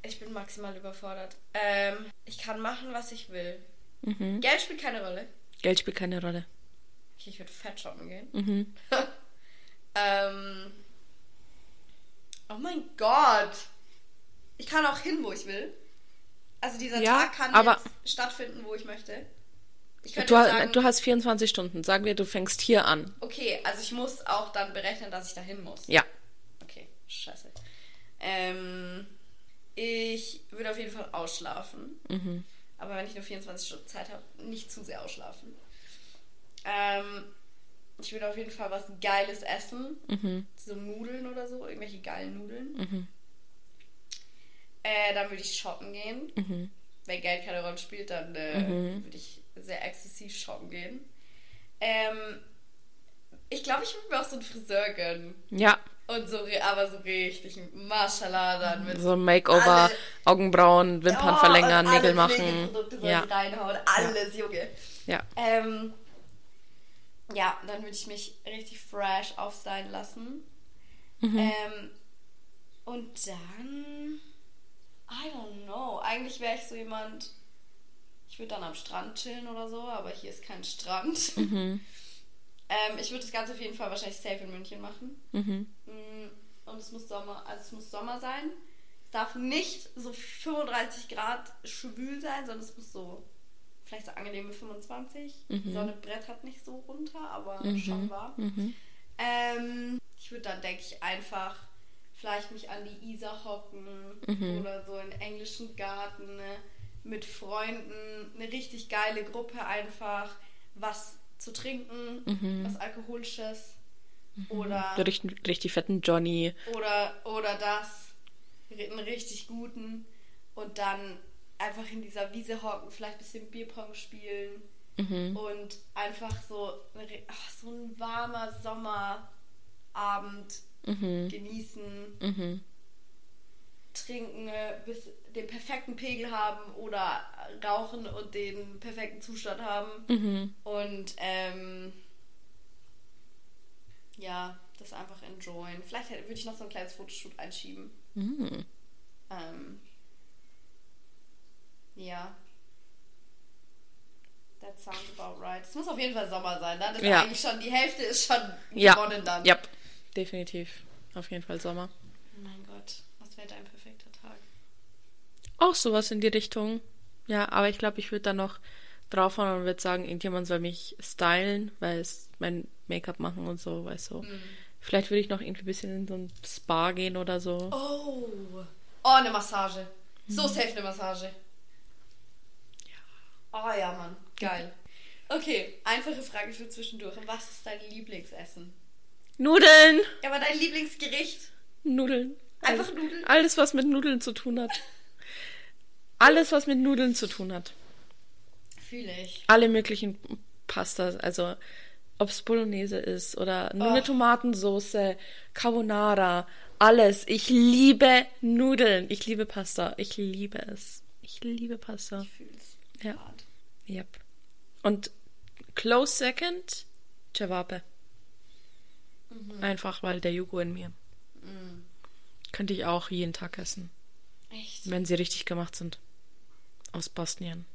Ich bin maximal überfordert. Ähm, ich kann machen, was ich will. Mhm. Geld spielt keine Rolle. Geld spielt keine Rolle. Okay, ich würde fett shoppen gehen. Mhm. ähm, oh mein Gott. Ich kann auch hin, wo ich will. Also dieser ja, Tag kann aber jetzt stattfinden, wo ich möchte. Ich du, sagen, du hast 24 Stunden. Sagen wir, du fängst hier an. Okay, also ich muss auch dann berechnen, dass ich da hin muss. Ja. Scheiße. Ähm, ich würde auf jeden Fall ausschlafen. Mhm. Aber wenn ich nur 24 Stunden Zeit habe, nicht zu sehr ausschlafen. Ähm, ich will auf jeden Fall was Geiles essen. Mhm. So Nudeln oder so, irgendwelche geilen Nudeln. Äh, dann würde ich shoppen gehen. Mhm. Wenn Geld keine Rolle spielt, dann äh, würde ich sehr exzessiv shoppen gehen. Ähm, ich glaube, ich würde mir auch so einen Friseur gönnen. Ja, Und so, aber so richtig, Mashallah dann mit so Makeover, Alle- Augenbrauen, Wimpern Oh, verlängern, Nägel machen. Soll Ja, reinhauen, alles, Junge. ja. Ähm, ja, dann würde ich mich richtig fresh aufstylen lassen. Mhm. Ähm, und dann, I don't know, eigentlich wäre ich so jemand, ich würde dann am Strand chillen oder so, aber hier ist kein Strand. Mhm. ähm, ich würde das Ganze auf jeden Fall wahrscheinlich safe in München machen. Mhm. Mm, Und es muss Sommer, also es muss Sommer sein. Es darf nicht so 35 Grad schwül sein, sondern es muss so vielleicht so angenehme 25. Die Sonne brettert nicht so runter, aber schon warm. Mhm. Ähm, ich würde dann, denke ich, einfach vielleicht mich an die Isar hocken oder so in englischen Garten ne, mit Freunden, eine richtig geile Gruppe einfach, was zu trinken, was Alkoholisches oder So richtig, richtig fetten Johnny. oder, oder das, einen richtig guten und dann einfach in dieser Wiese hocken, vielleicht ein bisschen Bierpong spielen und einfach so, ach, so ein warmer Sommerabend genießen, Mhm. Trinken, äh, bis den perfekten Pegel haben oder rauchen und den perfekten Zustand haben Mhm. und ähm, ja, das einfach enjoyen. Vielleicht würde ich noch so ein kleines Fotoshoot einschieben. Mhm. Ähm, ja. That sounds about right. Es muss auf jeden Fall Sommer sein. Dann ist Ja. eigentlich schon, die Hälfte ist schon Ja. gewonnen dann. Ja, definitiv. Auf jeden Fall Sommer. Oh mein Gott, was wäre dein perfekter? Auch sowas in die Richtung. Ja, aber ich glaube, ich würde dann noch draufhauen und würde sagen, irgendjemand soll mich stylen, weil es mein Make-up machen und so, weißt du. Vielleicht würde ich noch irgendwie ein bisschen in so ein Spa gehen oder so. Oh. Oh, eine Massage. So safe eine Massage. Oh ja, Mann. Geil. Okay, einfache Frage für zwischendurch. Was ist dein Lieblingsessen? Nudeln! Ja, aber dein Lieblingsgericht? Nudeln. Einfach Nudeln? Alles, was mit Nudeln zu tun hat. Alles, was mit Nudeln zu tun hat. Fühle ich. Alle möglichen Pastas, also ob es Bolognese ist oder nur eine Oh. Tomatensauce, Carbonara, alles. Ich liebe Nudeln. Ich liebe Pasta. Ich liebe es. Ich liebe Pasta. Ich fühle es. Ja. hart. Yep. Und close second, Cevape. Einfach weil der Jugo in mir. Könnte ich auch jeden Tag essen, Echt? wenn sie richtig gemacht sind. Aus Bosnien.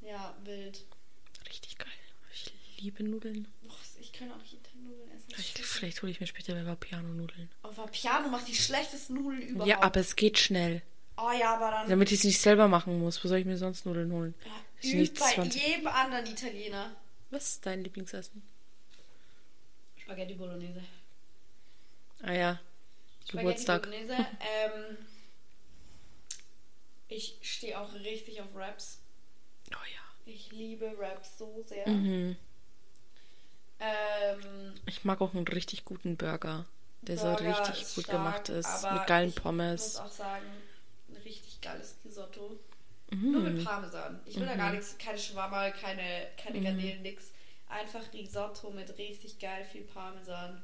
Ja, wild. Richtig geil. Ich liebe Nudeln. Och, ich kann auch jeden Tag Nudeln essen. Vielleicht, vielleicht hole ich mir später Piano-Nudeln. Aber Piano macht die schlechtesten Nudeln überhaupt. Ja, aber es geht schnell. Oh ja, aber dann. Damit ich es nicht selber machen muss. Wo soll ich mir sonst Nudeln holen? Ja, übt nicht bei 20. jedem anderen Italiener. Was ist dein Lieblingsessen? Spaghetti Bolognese. Ah ja. Spaghetti Geburtstag. Bolognese. ähm, ich stehe auch richtig auf Raps. Oh ja. Ich liebe Raps so sehr. Mhm. Ähm, Ich mag auch einen richtig guten Burger, der Burger so richtig gut stark, gemacht ist. Mit geilen ich muss Pommes. auch sagen, ein richtig geiles Risotto. Mhm. Nur mit Parmesan. Ich will da gar nichts, keine Shawarma, keine, keine Garnelen, nix. Einfach Risotto mit richtig geil viel Parmesan.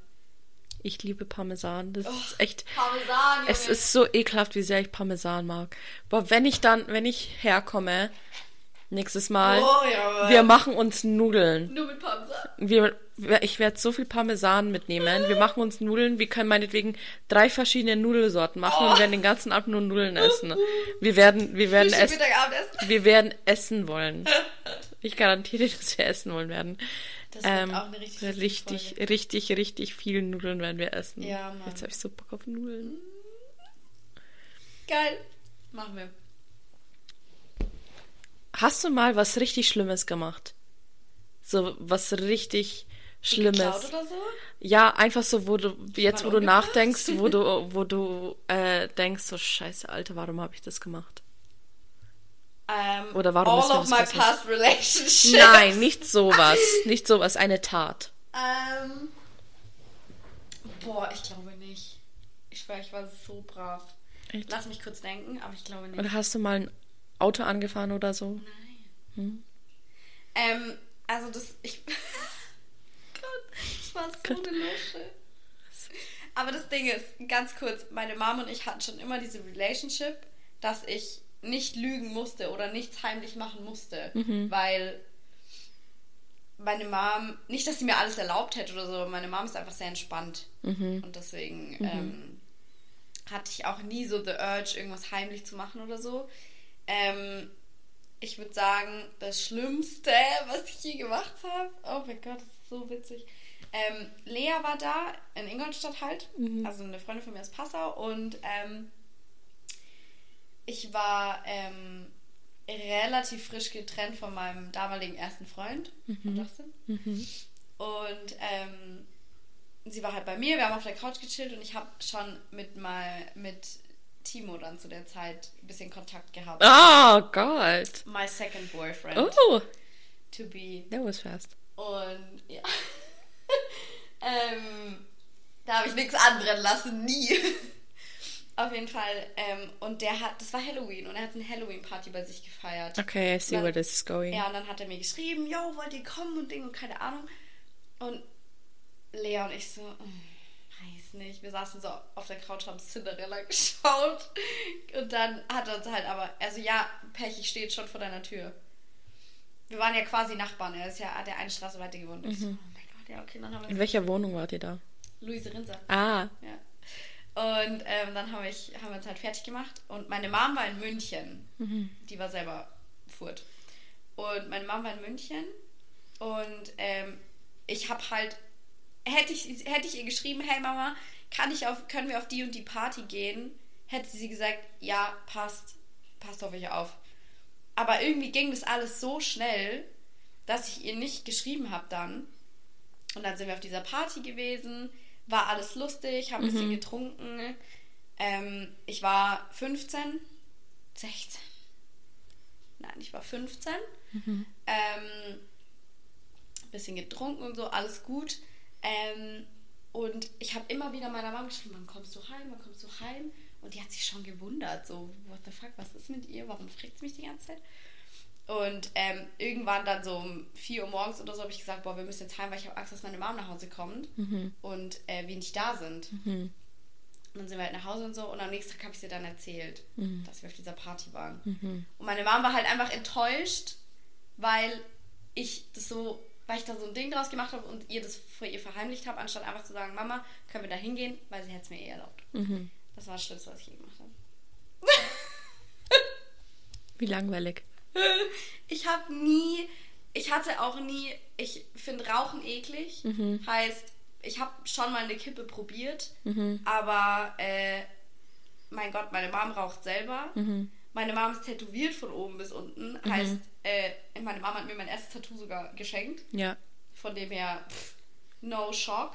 Ich liebe Parmesan. Das Oh, ist echt. Parmesan, Junge. Es ist so ekelhaft, wie sehr ich Parmesan mag. Aber wenn ich dann, wenn ich herkomme, nächstes Mal, Oh, ja, wir machen uns Nudeln. Nur mit Parmesan. Wir, ich werde so viel Parmesan mitnehmen. Wir machen uns Nudeln. Wir können meinetwegen drei verschiedene Nudelsorten machen und werden den ganzen Abend nur Nudeln essen. Wir werden, wir werden essen. Wir werden essen wollen. Ich garantiere, dass wir essen wollen werden. Das wird Ähm, auch eine richtig richtig, Folge. richtig, richtig viel Nudeln werden wir essen. Ja, Mann. Jetzt habe ich so Bock auf Nudeln. Geil. Machen wir. Hast du mal was richtig Schlimmes gemacht? So was richtig Schlimmes. Geklaut oder so? Ja, einfach so, wo du jetzt, wo du nachdenkst, wo du, wo du äh, denkst, so Scheiße, Alter, warum habe ich das gemacht? Ähm, Oder warum all of das my passiert? past relationships. Nein, nicht sowas. Nicht sowas, eine Tat. Ähm, boah, ich glaube nicht. Ich schwör, ich war so brav. Echt? Lass mich kurz denken, aber ich glaube nicht. Oder hast du mal ein Auto angefahren oder so? Nein. Hm? Ähm, also das, ich... Gott, ich war so eine Lusche. Aber das Ding ist, ganz kurz, meine Mom und ich hatten schon immer diese Relationship, dass ich nicht lügen musste oder nichts heimlich machen musste, weil meine Mom, nicht, dass sie mir alles erlaubt hätte oder so, meine Mom ist einfach sehr entspannt. Und deswegen ähm, hatte ich auch nie so the urge, irgendwas heimlich zu machen oder so. Ähm, ich würde sagen, das Schlimmste, was ich je gemacht habe, oh mein Gott, das ist so witzig. Ähm, Lea war da, in Ingolstadt halt, also eine Freundin von mir aus Passau und ähm, ich war ähm, relativ frisch getrennt von meinem damaligen ersten Freund, von Dustin. Und ähm, sie war halt bei mir, wir haben auf der Couch gechillt und ich habe schon mit mal mit Timo dann zu der Zeit ein bisschen Kontakt gehabt. Oh Gott. My second boyfriend Oh, to be. that was fast. Und ja. ähm, da habe ich nichts anbrennen lassen, nie. Auf jeden Fall. Ähm, und der hat, das war Halloween und er hat eine Halloween-Party bei sich gefeiert. Okay, I see Dann- where this is going. Ja, und dann hat er mir geschrieben, yo, wollt ihr kommen und Ding und keine Ahnung. Und Lea und ich so, "Mm, weiß nicht. Wir saßen so auf der Couch, haben Cinderella geschaut. Und dann hat er uns halt aber, also ja, Pech, ich stehe jetzt schon vor deiner Tür. Wir waren ja quasi Nachbarn. Er ist ja ja eine Straße weiter gewohnt. Ich so, oh mein Gott, ja, okay, dann haben wir In welcher Wohnung wart ihr da? Luise Rinser. Ah, Ja. Und ähm, dann haben wir, haben wir uns halt fertig gemacht. Und meine Mom war in München. Die war selber Furt. Und meine Mom war in München. Und ähm, ich habe halt, hätte ich, hätte ich ihr geschrieben, hey Mama, kann ich auf, können wir auf die und die Party gehen? Hätte sie gesagt, ja, passt, passt auf euch auf. Aber irgendwie ging das alles so schnell, dass ich ihr nicht geschrieben habe dann. Und dann sind wir auf dieser Party gewesen, war alles lustig, haben ein bisschen getrunken. Ähm, ich war 15, 16. Nein, ich war 15. Ähm, bisschen getrunken und so, alles gut. Ähm, und ich habe immer wieder meiner Mama geschrieben, wann kommst du heim, wann kommst du heim? Und die hat sich schon gewundert, so, what the fuck, was ist mit ihr? Warum fragt sie mich die ganze Zeit? Und ähm, irgendwann dann so um 4 Uhr morgens oder so habe ich gesagt, boah, wir müssen jetzt heim, weil ich habe Angst, dass meine Mom nach Hause kommt und äh, wir nicht da sind. Und dann sind wir halt nach Hause und so und am nächsten Tag habe ich sie dann erzählt, dass wir auf dieser Party waren. Und meine Mom war halt einfach enttäuscht, weil ich das so, weil ich da so ein Ding draus gemacht habe und ihr das vor ihr verheimlicht habe, anstatt einfach zu sagen, Mama, können wir da hingehen, weil sie hätte es mir eh erlaubt. Das war das Schlimmste, was ich je gemacht habe. wie langweilig. Ich habe nie, ich hatte auch nie, ich finde Rauchen eklig. Heißt, ich habe schon mal eine Kippe probiert, aber äh, mein Gott, meine Mom raucht selber. Meine Mom ist tätowiert von oben bis unten. Heißt, äh, meine Mom hat mir mein erstes Tattoo sogar geschenkt. Ja. Von dem her, pff, no shock.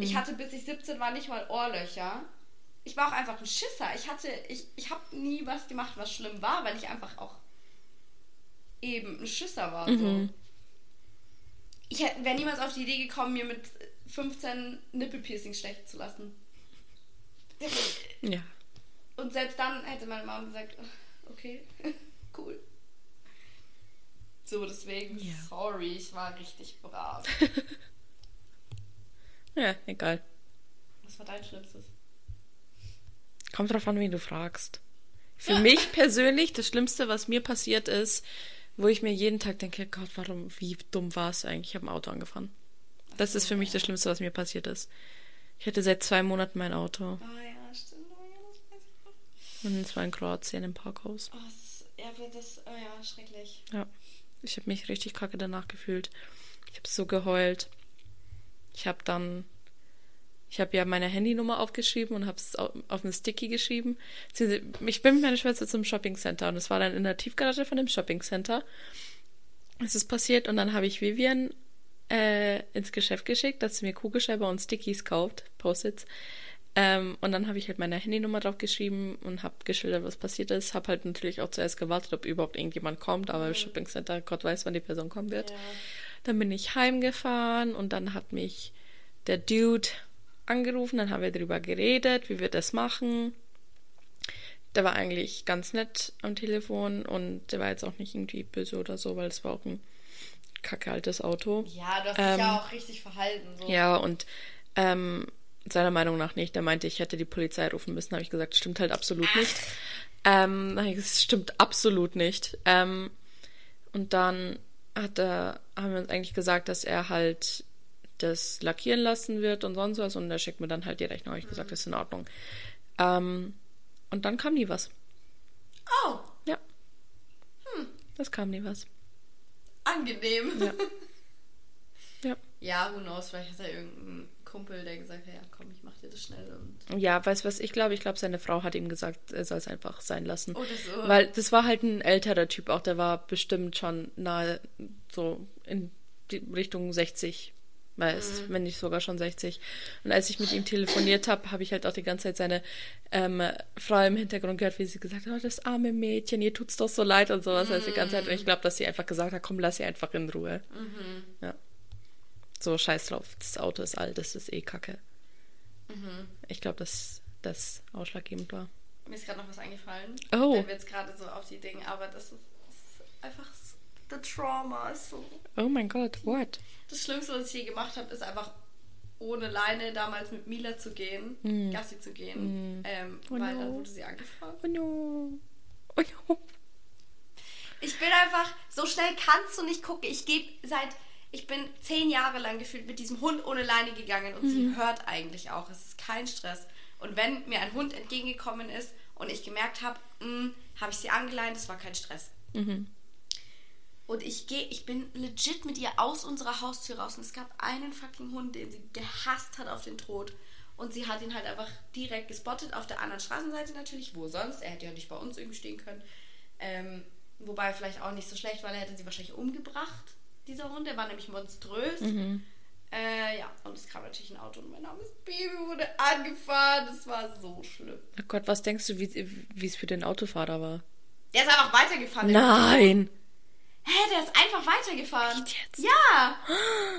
Ich hatte bis ich 17 war nicht mal Ohrlöcher. Ich war auch einfach ein Schisser. Ich hatte, ich, ich habe nie was gemacht, was schlimm war, weil ich einfach auch eben ein Schisser war. So. Ich wäre niemals auf die Idee gekommen, mir mit 15 Nippelpiercings stechen zu lassen. Ja. Und selbst dann hätte meine Mama gesagt, "Ach, okay, cool. So, deswegen, Ja. sorry, ich war richtig brav. Ja, egal. Was war dein Schlimmstes? Kommt drauf an, wen du fragst. Für mich persönlich, das Schlimmste, was mir passiert ist, wo ich mir jeden Tag denke, Gott, warum, wie dumm war es eigentlich? Ich habe ein Auto angefahren. Das ist für mich das Schlimmste, was mir passiert ist. Ich hatte seit zwei Monaten mein Auto. Ah ja, stimmt. Oh ja, das weiß ich noch. Und es war in Kroatien im Parkhaus. Oh, das, ja, aber das, oh ja, schrecklich. Ja. Ich habe mich richtig kacke danach gefühlt. Ich habe so geheult. Ich habe dann. Ich habe ja meine Handynummer aufgeschrieben und habe es auf, auf einen Sticky geschrieben. Ich bin mit meiner Schwester zum Shoppingcenter und es war dann in der Tiefgarage von dem Shoppingcenter. Es ist passiert und dann habe ich Vivian äh, ins Geschäft geschickt, dass sie mir Kugelschreiber und Stickies kauft, Post-its. Ähm, und dann habe ich halt meine Handynummer drauf geschrieben und habe geschildert, was passiert ist. Habe halt natürlich auch zuerst gewartet, ob überhaupt irgendjemand kommt, aber im Shopping Center, Gott weiß, wann die Person kommen wird. Ja. Dann bin ich heimgefahren und dann hat mich der Dude angerufen, dann haben wir darüber geredet, wie wir das machen. Der war eigentlich ganz nett am Telefon und der war jetzt auch nicht irgendwie böse oder so, weil es war auch ein kacke altes Auto. Ja, du hast Ähm, dich ja auch richtig verhalten. So. Ja, und ähm, seiner Meinung nach nicht. Der meinte, ich hätte die Polizei rufen müssen. Habe ich gesagt, stimmt halt absolut nicht. Ähm, das stimmt absolut nicht. Ähm, und dann hat er, haben wir uns eigentlich gesagt, dass er halt das lackieren lassen wird und sonst was. Und er schickt mir dann halt die Rechnung. Habe ich gesagt, das ist in Ordnung. Ähm, und dann kam nie was. Oh, Ja. Das kam nie was. angenehm. Ja. Ja. Ja, who knows, vielleicht hat er irgendeinen Kumpel, der gesagt hat, ja komm, ich mach dir das schnell und. Ja, weißt du, was ich glaube? Ich glaube, seine Frau hat ihm gesagt, er soll es einfach sein lassen. Oh, das so. Weil das war halt ein älterer Typ auch, der war bestimmt schon nahe so in die Richtung 60, weißt, wenn nicht sogar schon 60. Und als ich mit ihm telefoniert habe, habe ich halt auch die ganze Zeit seine ähm, Frau im Hintergrund gehört, wie sie gesagt hat, oh, das arme Mädchen, ihr tut's doch so leid und sowas. Also die ganze Zeit. Und ich glaube, dass sie einfach gesagt hat, komm, lass sie einfach in Ruhe. Ja. So, scheiß drauf, das Auto ist alt, das ist eh kacke. Ich glaube, dass das ausschlaggebend war. Mir ist gerade noch was eingefallen. Oh. Wenn wir jetzt gerade so auf die Dinge, aber das ist, das ist einfach so- the Trauma ist so. Oh mein Gott, what? Das Schlimmste, was ich je gemacht habe, ist einfach ohne Leine damals mit Mila zu gehen, Gassi zu gehen, ähm, Oh weil no. dann wurde sie angefahren. Oh no. Oh no. Ich bin einfach, so schnell kannst du nicht gucken. Ich gebe seit, ich bin zehn Jahre lang gefühlt mit diesem Hund ohne Leine gegangen und sie hört eigentlich auch. Es ist kein Stress. Und wenn mir ein Hund entgegengekommen ist und ich gemerkt habe, habe ich sie angeleint, das war kein Stress. Und ich gehe, ich bin legit mit ihr aus unserer Haustür raus und es gab einen fucking Hund, den sie gehasst hat auf den Tod. Und sie hat ihn halt einfach direkt gespottet, auf der anderen Straßenseite natürlich. Wo sonst? Er hätte ja nicht bei uns irgendwie stehen können. Ähm, wobei vielleicht auch nicht so schlecht, weil er hätte sie wahrscheinlich umgebracht, dieser Hund. Der war nämlich monströs. Äh, ja, und es kam natürlich ein Auto und mein armes Baby wurde angefahren. Das war so schlimm. Oh Gott, was denkst du, wie es für den Autofahrer war? Der ist einfach weitergefahren. Nein! Hä, der ist einfach weitergefahren. Echt jetzt? Ja.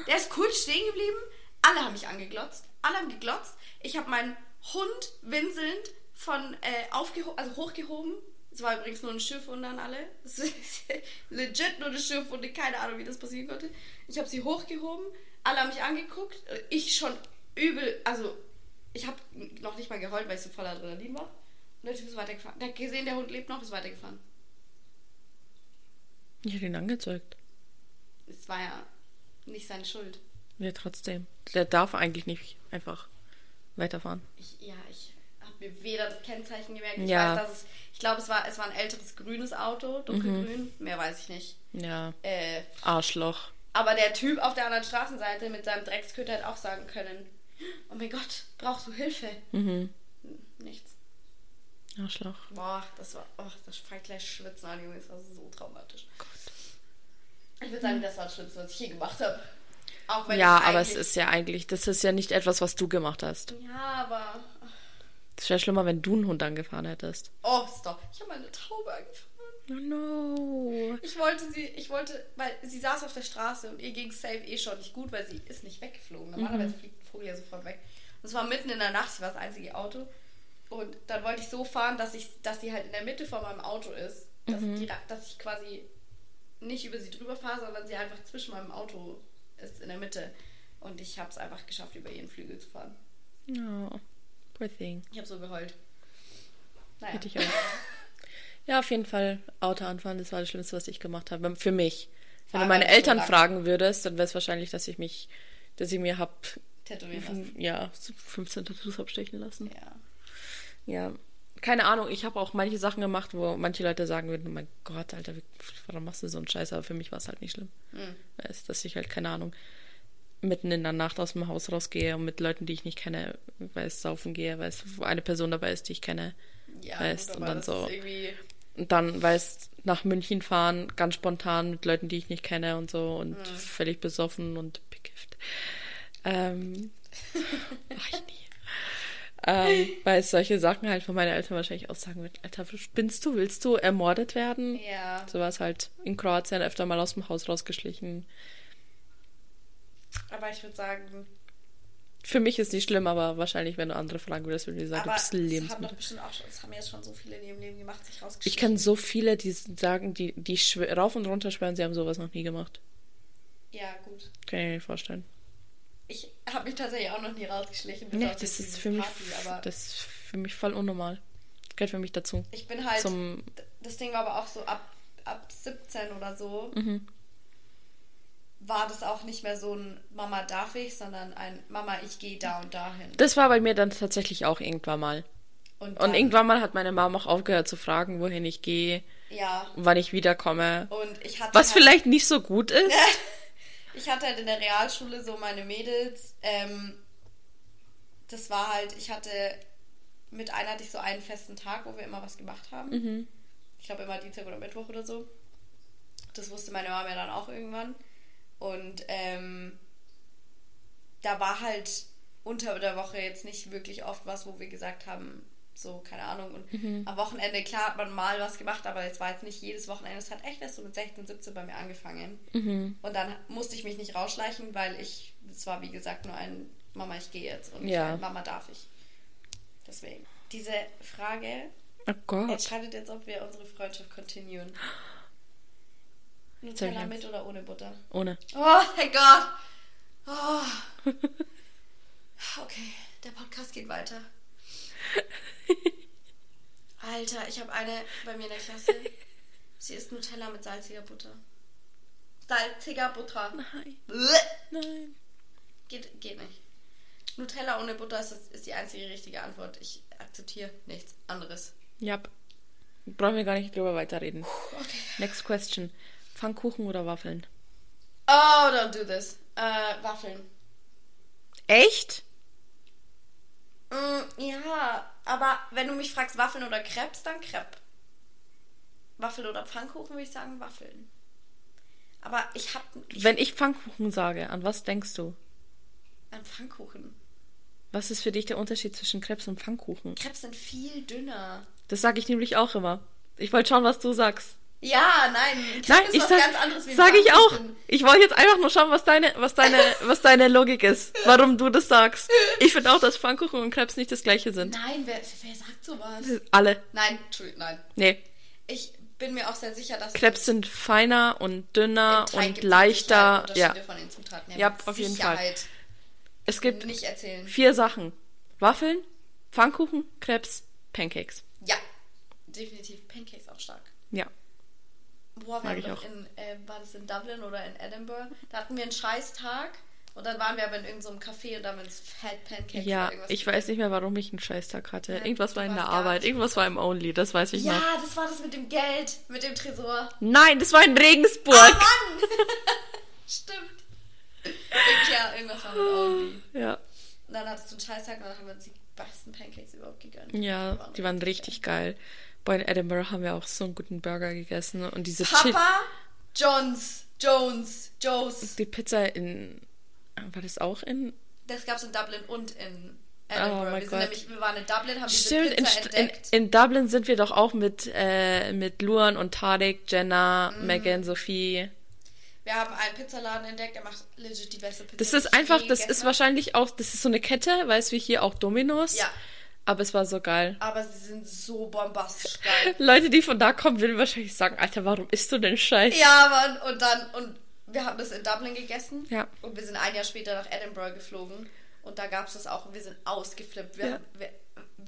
Der ist kurz stehen geblieben. Alle haben mich angeglotzt. Alle haben geglotzt. Ich habe meinen Hund winselnd von äh, aufgeho also hochgehoben. Es war übrigens nur ein Schiffwunde an alle. Legit nur eine Schiffwunde. Keine Ahnung, wie das passieren konnte. Ich habe sie hochgehoben. Alle haben mich angeguckt. Ich schon übel. Also, ich habe noch nicht mal geheult, weil ich so voller Adrenalin war. Und der Typ ist weitergefahren. Der hat gesehen, der Hund lebt noch, ist weitergefahren. Ich hätte ihn angezeigt. Es war ja nicht seine Schuld. Ja, trotzdem. Der darf eigentlich nicht einfach weiterfahren. Ich, ja, ich habe mir weder das Kennzeichen gemerkt. Ich Ja. weiß, dass es. Ich glaube, es war, es war ein älteres grünes Auto, dunkelgrün. Mehr weiß ich nicht. Ja. Äh, Arschloch. aber der Typ auf der anderen Straßenseite mit seinem Drecksköter hätte auch sagen können: Oh mein Gott, brauchst du Hilfe? Mhm. Hm, Nichts. Arschloch. Boah, das war. Oh, das fängt gleich schwitzen an, Junge. Das war so traumatisch. Ich würde sagen, das war das Schlimmste, was ich je gemacht habe. Auch wenn Ja, aber es ist ja eigentlich, das ist ja nicht etwas, was du gemacht hast. Ja, aber. Es wäre schlimmer, wenn du einen Hund angefahren hättest. Oh, stop. Ich habe meine Taube angefahren. Oh no. Ich wollte sie, ich wollte, weil sie saß auf der Straße und ihr ging safe eh schon nicht gut, weil sie ist nicht weggeflogen. Normalerweise fliegt ein Vogel ja sofort weg. Und es war mitten in der Nacht, sie war das einzige Auto. Und dann wollte ich so fahren, dass ich, dass sie halt in der Mitte von meinem Auto ist. Dass, die, dass ich quasi nicht über sie drüber fahre, sondern sie einfach zwischen meinem Auto ist in der Mitte. Und ich habe es einfach geschafft, über ihren Flügel zu fahren. Oh, poor thing. Ich habe so geheult. Naja. Hätte ich auch. Ja, auf jeden Fall Auto anfahren, das war das Schlimmste, was ich gemacht habe. Für mich. Wenn du meine so Eltern lang. fragen würdest, dann wäre es wahrscheinlich, dass ich mich, dass ich mir hab, Tätowieren lassen. ja, so 15 Tattoos abstechen lassen. Ja. Ja. Keine Ahnung, ich habe auch manche Sachen gemacht, wo manche Leute sagen würden, oh mein Gott, Alter, wie- warum machst du so einen Scheiß? Aber für mich war es halt nicht schlimm. Hm. Weißt, dass ich halt, keine Ahnung, mitten in der Nacht aus dem Haus rausgehe und mit Leuten, die ich nicht kenne, weiß, saufen gehe, weiß, wo eine Person dabei ist, die ich kenne. Ja, Weißt, und dann so- ist. Und dann, weißt, nach München fahren, ganz spontan mit Leuten, die ich nicht kenne und so und Hm. völlig besoffen und bekifft. Ähm, mach ich nie. Ähm, weil solche Sachen halt von meinen Eltern wahrscheinlich auch sagen wird, Alter, spinnst du, willst du ermordet werden? Ja. So war es halt in Kroatien öfter mal aus dem Haus rausgeschlichen. Aber ich würde sagen, Für mich ist nicht schlimm, aber wahrscheinlich, wenn du andere fragen würdest, würde ich sagen, aber du bist das haben lebensmittel. doch bestimmt auch schon, das haben jetzt schon so viele in ihrem Leben gemacht, sich Ich rausgeschlichen. kenne so viele, die sagen, die, die rauf und runter schwören, sie haben sowas noch nie gemacht. Ja, gut. Kann ich mir nicht vorstellen. Ich habe mich tatsächlich auch noch nie rausgeschlichen. bis Nee, das ist für mich, Party, aber das ist für mich voll unnormal. Das gehört für mich dazu. ich bin halt, Zum, das Ding war aber auch so ab, ab 17 oder so, mhm. war das auch nicht mehr so ein Mama darf ich, sondern ein Mama ich gehe da und dahin. Das war bei mir dann tatsächlich auch irgendwann mal. Und, Und irgendwann mal hat meine Mama auch aufgehört zu fragen, wohin ich gehe, Ja. wann ich wiederkomme. Und ich hatte Was halt, vielleicht nicht so gut ist. Ich hatte halt in der Realschule so meine Mädels. Ähm, das war halt, ich hatte mit einer hatte ich so einen festen Tag, wo wir immer was gemacht haben. Mhm. Ich glaube immer Dienstag oder Mittwoch oder so. Das wusste meine Mama ja dann auch irgendwann. Und ähm, da war halt unter der Woche jetzt nicht wirklich oft was, wo wir gesagt haben, so, keine Ahnung. Und Mhm. am Wochenende, klar, hat man mal was gemacht, aber es war jetzt nicht jedes Wochenende. Es hat echt erst so mit 16, 17 bei mir angefangen. Mhm. Und dann musste ich mich nicht rausschleichen, weil ich, es war wie gesagt nur ein Mama, ich gehe jetzt und Ja. ein Mama darf ich. Deswegen. Diese Frage Oh Gott. entscheidet jetzt, ob wir unsere Freundschaft continuen. Nutella mit oder ohne Butter? Ohne. Oh, thank God! Oh. Okay, der Podcast geht weiter. Alter, ich habe eine bei mir in der Klasse. Sie isst Nutella mit salziger Butter. Salziger Butter. Nein. Bleh. Nein. Geht, geht nicht. Nutella ohne Butter ist, das- ist die einzige richtige Antwort. Ich akzeptiere nichts anderes. Ja. Brauchen wir gar nicht drüber weiterreden. Okay. Next question. Pfannkuchen oder Waffeln? Oh, don't do this. Äh, Waffeln. Echt? Mm, ja, aber wenn du mich fragst, Waffeln oder Crepes, dann Crepe. Waffel oder Pfannkuchen, würde ich sagen Waffeln. Aber ich hab ich Wenn ich Pfannkuchen sage, an was denkst du? an Pfannkuchen. Was ist für dich der Unterschied zwischen Krebs und Pfannkuchen? Crepes sind viel dünner. Das sage ich nämlich auch immer. Ich wollte schauen, was du sagst. Ja, nein. Crepe Nein, ist ich was sag, ganz anderes wie sage ich auch. Ich wollte jetzt einfach nur schauen, was deine, was deine, was deine Logik ist. Warum du das sagst. Ich finde auch, dass Pfannkuchen und Krebs nicht das gleiche sind. Nein, wer, wer sagt sowas? Alle. Nein, nein. Nee. Ich bin mir auch sehr sicher, dass Krebs sind feiner und dünner und leichter. Ja. Von den Zutaten. her. Ja, auf jeden Fall. Es gibt Nicht erzählen. vier Sachen. Waffeln, Pfannkuchen, Krebs, Pancakes. Ja, definitiv. Pancakes auch stark. Ja. Boah, wir Mag haben in, äh, war das in Dublin oder in Edinburgh? Da hatten wir einen Scheißtag und dann waren wir aber in irgendeinem so Café und da haben wir uns Fat Pancakes Ja, ich weiß nicht mehr, warum ich einen Scheißtag hatte. Ja, irgendwas war in der Arbeit, irgendwas war im Only, das weiß ich Ja, noch. das war das mit dem Geld, mit dem Tresor. Nein, das war in Regensburg. Ah, Mann! Stimmt. Ja, irgendwas war mit Only. Ja. Und dann hattest du einen Scheißtag und dann haben wir uns die besten Pancakes überhaupt gegönnt. Ja, die waren richtig geil. Boah, in Edinburgh haben wir auch so einen guten Burger gegessen und diese Papa Johns, Jones, Joes. die Pizza in war das auch in Das gab's in Dublin und in Oh Edinburgh. mein wir, sind Gott. nämlich, wir waren in Dublin, haben Stimmt, diese in, Pizza in, entdeckt. in Dublin sind wir doch auch mit, äh, mit Luan und Tarek, Jenna, Mhm. Megan, Sophie. Wir haben einen Pizzaladen entdeckt, der macht legit die beste Pizza. Das ist einfach, das ist wahrscheinlich auch, das ist so eine Kette, weißt du, wie hier auch Dominos. Ja, Aber es war so geil. aber sie sind so bombastisch geil. Leute, die von da kommen, würden wahrscheinlich sagen, Alter, warum isst du denn Scheiß? ja, Mann, und dann, und wir haben das in Dublin gegessen. Ja. Und wir sind ein Jahr später nach Edinburgh geflogen. Und da gab es das auch und wir sind ausgeflippt. Wir, Ja. wir,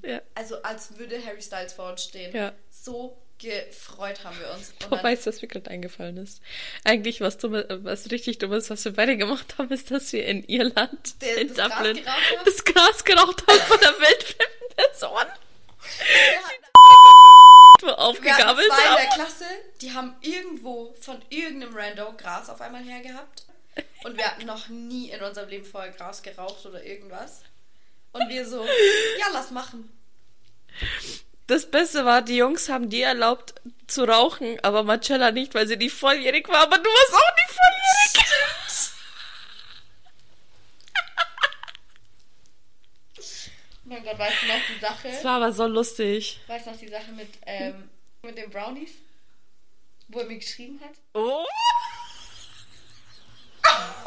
Ja. Also als würde Harry Styles vor uns stehen. Ja. So gefreut haben wir uns. Und Boah, weißt du, was mir gerade eingefallen ist? Eigentlich was Dummes, was richtig Dummes, was wir beide gemacht haben, ist, dass wir in Irland, Der- in das Gras Dublin, haben? das Gras geraucht haben von der wildfremden Person, wir hatten wo Wir aufgegabelt zwei in der Klasse, die haben irgendwo von irgendeinem Rando Gras auf einmal hergehabt. Und wir hatten noch nie in unserem Leben vorher Gras geraucht oder irgendwas. Und wir so, ja, lass machen. Das Beste war, die Jungs haben dir erlaubt zu rauchen, aber Marcella nicht, weil sie nicht volljährig war, aber du warst auch nicht volljährig. Und dann Gott, weißt du noch die Sache? Das war aber so lustig. Weißt du noch die Sache mit, ähm, mit den Brownies? Wo er mir geschrieben hat? Oh!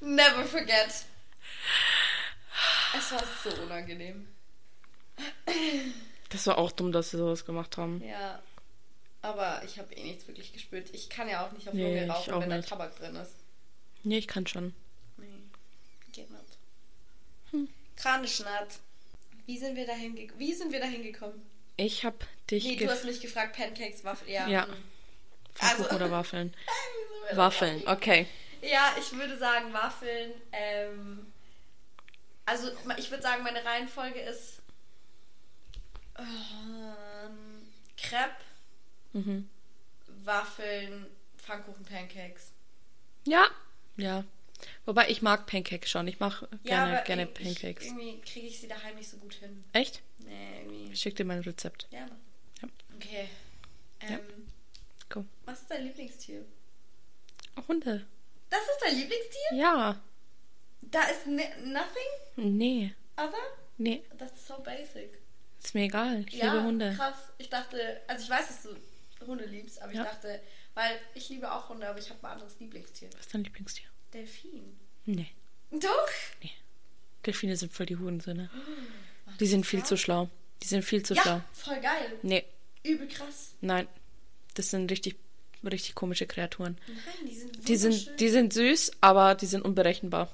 Never forget. Es war so unangenehm. Das war auch dumm, dass sie sowas gemacht haben. Ja. Aber ich habe eh nichts wirklich gespürt. Ich kann ja auch nicht auf Nee, Lunge ich rauchen, auch wenn da. Tabak drin ist. Nee, ich kann schon. Geht nicht. Hm. Kraneschnatt. Wie sind wir dahin, ge wie sind wir dahin gekommen? Ich hab dich Nee, du hast mich gefragt, Pancakes, Waffeln. Ja. Ja. hm. Pfannkuchen Also- oder Waffeln? Waffeln, okay. Ja, ich würde sagen Waffeln. Ähm, also ich würde sagen, meine Reihenfolge ist ähm, Crepe, Mhm. Waffeln, Pfannkuchen, Pancakes. Ja. Ja. Wobei ich mag Pancakes schon. Ich mache gerne, gerne ich- Pancakes. Ich, irgendwie kriege ich sie daheim nicht so gut hin. Echt? Nee, irgendwie. Ich schick dir mein Rezept. Ja. Ja. Okay. Ja. Ähm, Go. Was ist dein Lieblingstier? Hunde. Das ist dein Lieblingstier? Ja. Da ist ne nothing Nee. other? Nee. That's so basic. Ist mir egal. Ich ja, liebe Hunde. krass. Ich dachte, also ich weiß, dass du Hunde liebst, aber Ja. ich dachte, weil ich liebe auch Hunde, aber ich habe ein anderes Lieblingstier. Was ist dein Lieblingstier? Delfin. Nee. Doch? Delfine sind voll die Hurensöhne. Die sind viel zu schlau. Die sind viel zu Ja, schlau. voll geil. Nee. Übel krass. Nein. Das sind richtig, richtig komische Kreaturen. Nein, die sind Die sind, die sind süß, aber die sind unberechenbar.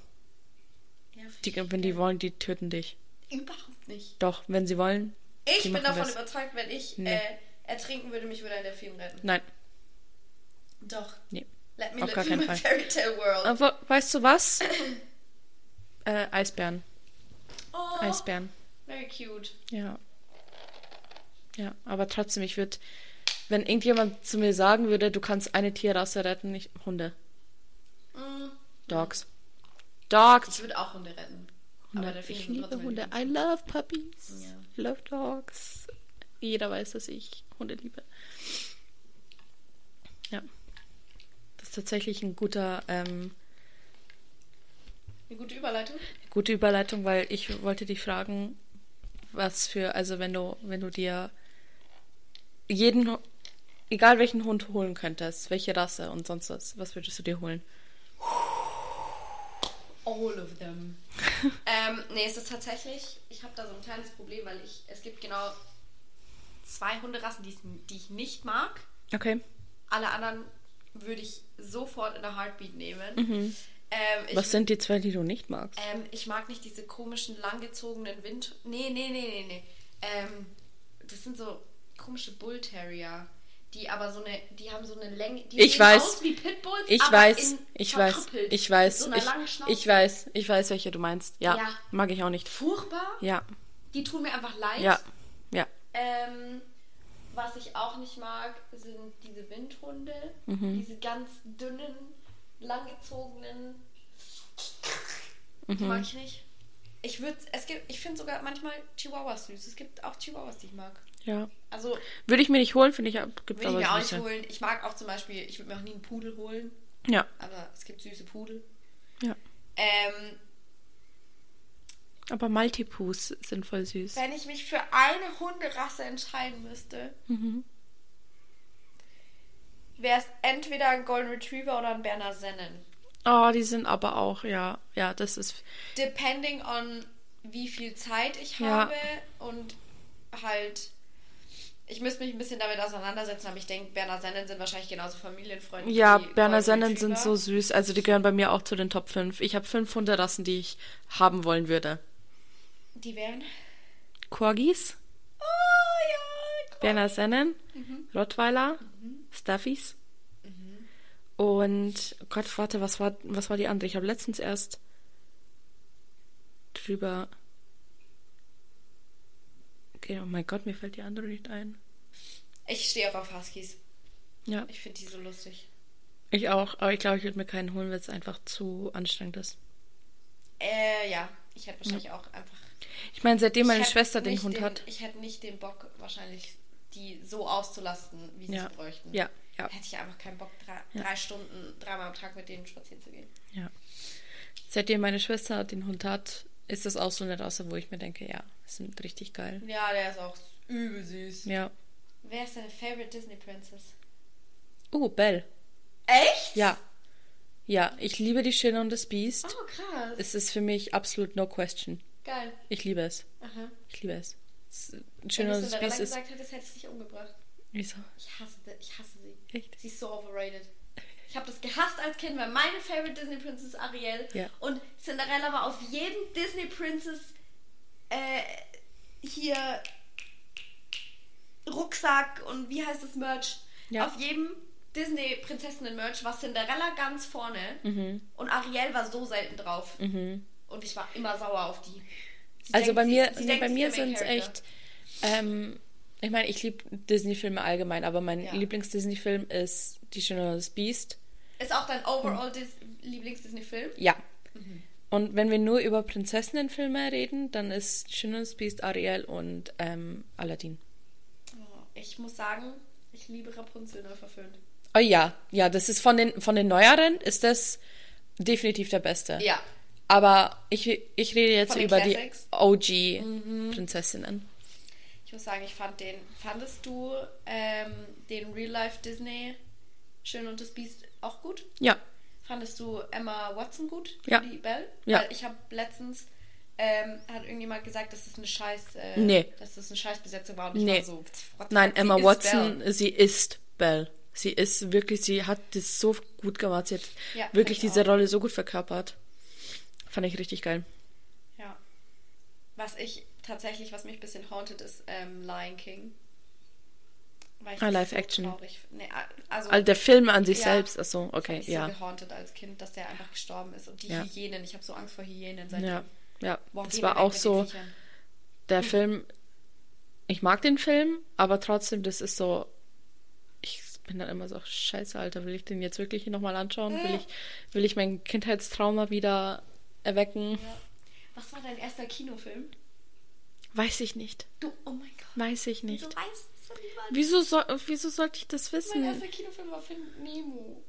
ja, Die, wenn die wollen, die töten dich. Überhaupt nicht. Doch, wenn sie wollen. Ich bin davon das. überzeugt, wenn ich Nee. äh, ertrinken würde, mich würde ein Delfin retten. Nein. Doch. Nee. Let me Auf live gar in keinen my Fall. fairy tale world. Aber weißt du was? äh, Eisbären. Oh, Eisbären. very cute. Ja. Ja, aber trotzdem, ich würde, wenn irgendjemand zu mir sagen würde, du kannst eine Tierrasse retten, nicht Hunde. Mm. Dogs. Dogs. Ich würde auch Hunde retten. Aber Hunde. Delfine Ich liebe Hunde. I love puppies. Ja. I love dogs. Jeder weiß, dass ich Hunde liebe. Ja. Ist tatsächlich ein guter, ähm, Eine gute Überleitung. gute Überleitung, weil ich wollte dich fragen, was für, also wenn du, wenn du dir jeden, egal welchen Hund holen könntest, welche Rasse und sonst was, was würdest du dir holen? All of them. ähm, nee, es ist tatsächlich, ich habe da so ein kleines Problem, weil ich, es gibt genau zwei Hunderassen, die, die ich nicht mag. Okay. Alle anderen würde ich sofort in der Heartbeat nehmen. Ähm, Mhm. Was sind die zwei, die du nicht magst? Ähm, ich mag nicht diese komischen, langgezogenen Wind... Nee, nee, nee, nee, nee. Ähm, das sind so komische Bull Terrier. Die aber so eine... Die haben so eine Länge... Die Ich sehen weiß. aus wie Pitbulls, Ich aber weiß, in ich weiß, ich weiß, so ich, ich weiß, ich weiß, welche du meinst. Ja, Ja. mag ich auch nicht. Furchtbar. Ja, Die tun mir einfach leid. ja, ja. Ähm, was ich auch nicht mag, sind diese Windhunde. Mhm. Diese ganz dünnen, langgezogenen. Mhm. Mag ich nicht. Ich würde, es gibt, ich finde sogar manchmal Chihuahuas süß. Es gibt auch Chihuahuas, die ich mag. Ja. Also Würde ich mir nicht holen, finde ich, gibt würde ich mir auch nicht holen. Ich mag auch zum Beispiel, ich würde mir auch nie einen Pudel holen, Ja, aber es gibt süße Pudel. ja. Ähm, Aber Maltipus sind voll süß. wenn ich mich für eine Hunderasse entscheiden müsste, Mhm. wäre es entweder ein Golden Retriever oder ein Berner Sennen. Oh, die sind aber auch, ja, ja, das ist, Depending on wie viel Zeit ich Ja. habe und halt. Ich müsste mich ein bisschen damit auseinandersetzen, aber ich denke, Berner Sennen sind wahrscheinlich genauso familienfreundlich. ja, Berner Sennen sind so süß, also die gehören bei mir auch zu den Top 5. Ich habe fünf Hunderassen, die ich haben wollen würde. Die wären. Corgis, Oh ja. Berner Sennen, Mhm. Rottweiler, Staffies und oh Gott, warte, was war, was war die andere? Ich habe letztens erst drüber. Okay, oh mein Gott, mir fällt die andere nicht ein. Ich stehe auch auf Huskies. Ja, Ich finde die so lustig. ich auch, aber ich glaube, ich würde mir keinen holen, weil es einfach zu anstrengend ist. Äh, ja. Ich hätte wahrscheinlich auch einfach. Ich meine, seitdem meine Schwester den Hund hat. Ich hätte nicht den Bock, wahrscheinlich die so auszulasten, wie sie Ja. es bräuchten. Ja, ja, Hätte ich einfach keinen Bock, drei, Ja. drei Stunden, dreimal am Tag mit denen spazieren zu gehen. ja. Seitdem meine Schwester den Hund hat, ist das auch so eine Rasse, wo ich mir denke, ja, sind richtig geil. Ja, der ist auch übel süß. Ja. Wer ist deine favorite Disney Princess? Oh, Belle. Echt? Ja. Ja, ich liebe die Schöne und das Biest. Oh, krass. Es ist für mich absolut no question. Geil. Ich liebe es. Aha. Ich liebe es. es Wenn Schöne du und das Cinderella Biest ist. gesagt hättest, hätte ich dich umgebracht. Wieso? Ich hasse, ich hasse sie. Echt? Sie ist so overrated. Ich habe das gehasst als Kind, weil meine favorite Disney Princess ist Ariel. Ja. Und Cinderella war auf jedem Disney Princess äh, hier Rucksack und wie heißt das Merch? Ja. Auf jedem Disney Prinzessinnen Merch war Cinderella ganz vorne Mhm. und Ariel war so selten drauf. Und ich war immer sauer auf die. Sie Also denkt, bei sie- mir, sie nee, denkt, bei sie mir sind es echt. Ähm, ich meine, ich liebe Disney-Filme allgemein, aber mein Ja. Lieblings-Disney-Film ist Die Schöne und das Biest. Ist auch dein overall Dis Lieblings-Disney-Film? Ja. Und wenn wir nur über Prinzessinnenfilme reden, dann ist Die Schöne und das Biest, Ariel und ähm, Aladdin. Oh, ich muss sagen, ich liebe Rapunzel neu verföhnt. Oh ja, ja, das ist von den, von den neueren, ist das definitiv der beste. Ja. Aber ich, ich rede jetzt über Classics? die OG-Prinzessinnen. Ich muss sagen, ich fand den. Fandest du ähm, den Real Life Disney Schön und das Biest auch gut? Ja. Fandest du Emma Watson gut? Ja. Die Belle? Ja. Weil ich habe letztens ähm, hat irgendjemand gesagt, dass das eine Scheiß, äh, Nee. dass das eine Scheißbesetzung war und ich Nee. war so. Nein, Emma ist Watson, Belle. sie ist Belle. Sie ist wirklich, sie hat das so gut gemacht. Sie hat Ja, wirklich diese auch. Rolle so gut verkörpert. Fand ich richtig geil. Ja. Was ich tatsächlich, was mich ein bisschen haunted, ist ähm, Lion King. Weil ich Ah, Live Action. traurig f- Nee, also, Also der Film an sich Ja. selbst, achso, okay, ich ja. so gehaunted als Kind, dass der einfach gestorben ist. Und die Ja. Hyänen, ich habe so Angst vor Hyänen seitdem. Ja, ja. Boah, Das war auch so, der Film, ich mag den Film, aber trotzdem, das ist so, ich bin dann immer so, scheiße, Alter, will ich den jetzt wirklich nochmal anschauen? Will ich, will ich mein Kindheitstrauma wieder erwecken? Ja. Was war dein erster Kinofilm? Weiß ich nicht. Du, oh mein Gott. Weiß ich nicht. Wieso weißt du niemand? Wieso, soll, wieso sollte ich das Mein wissen? erster Kinofilm war Film Nemo.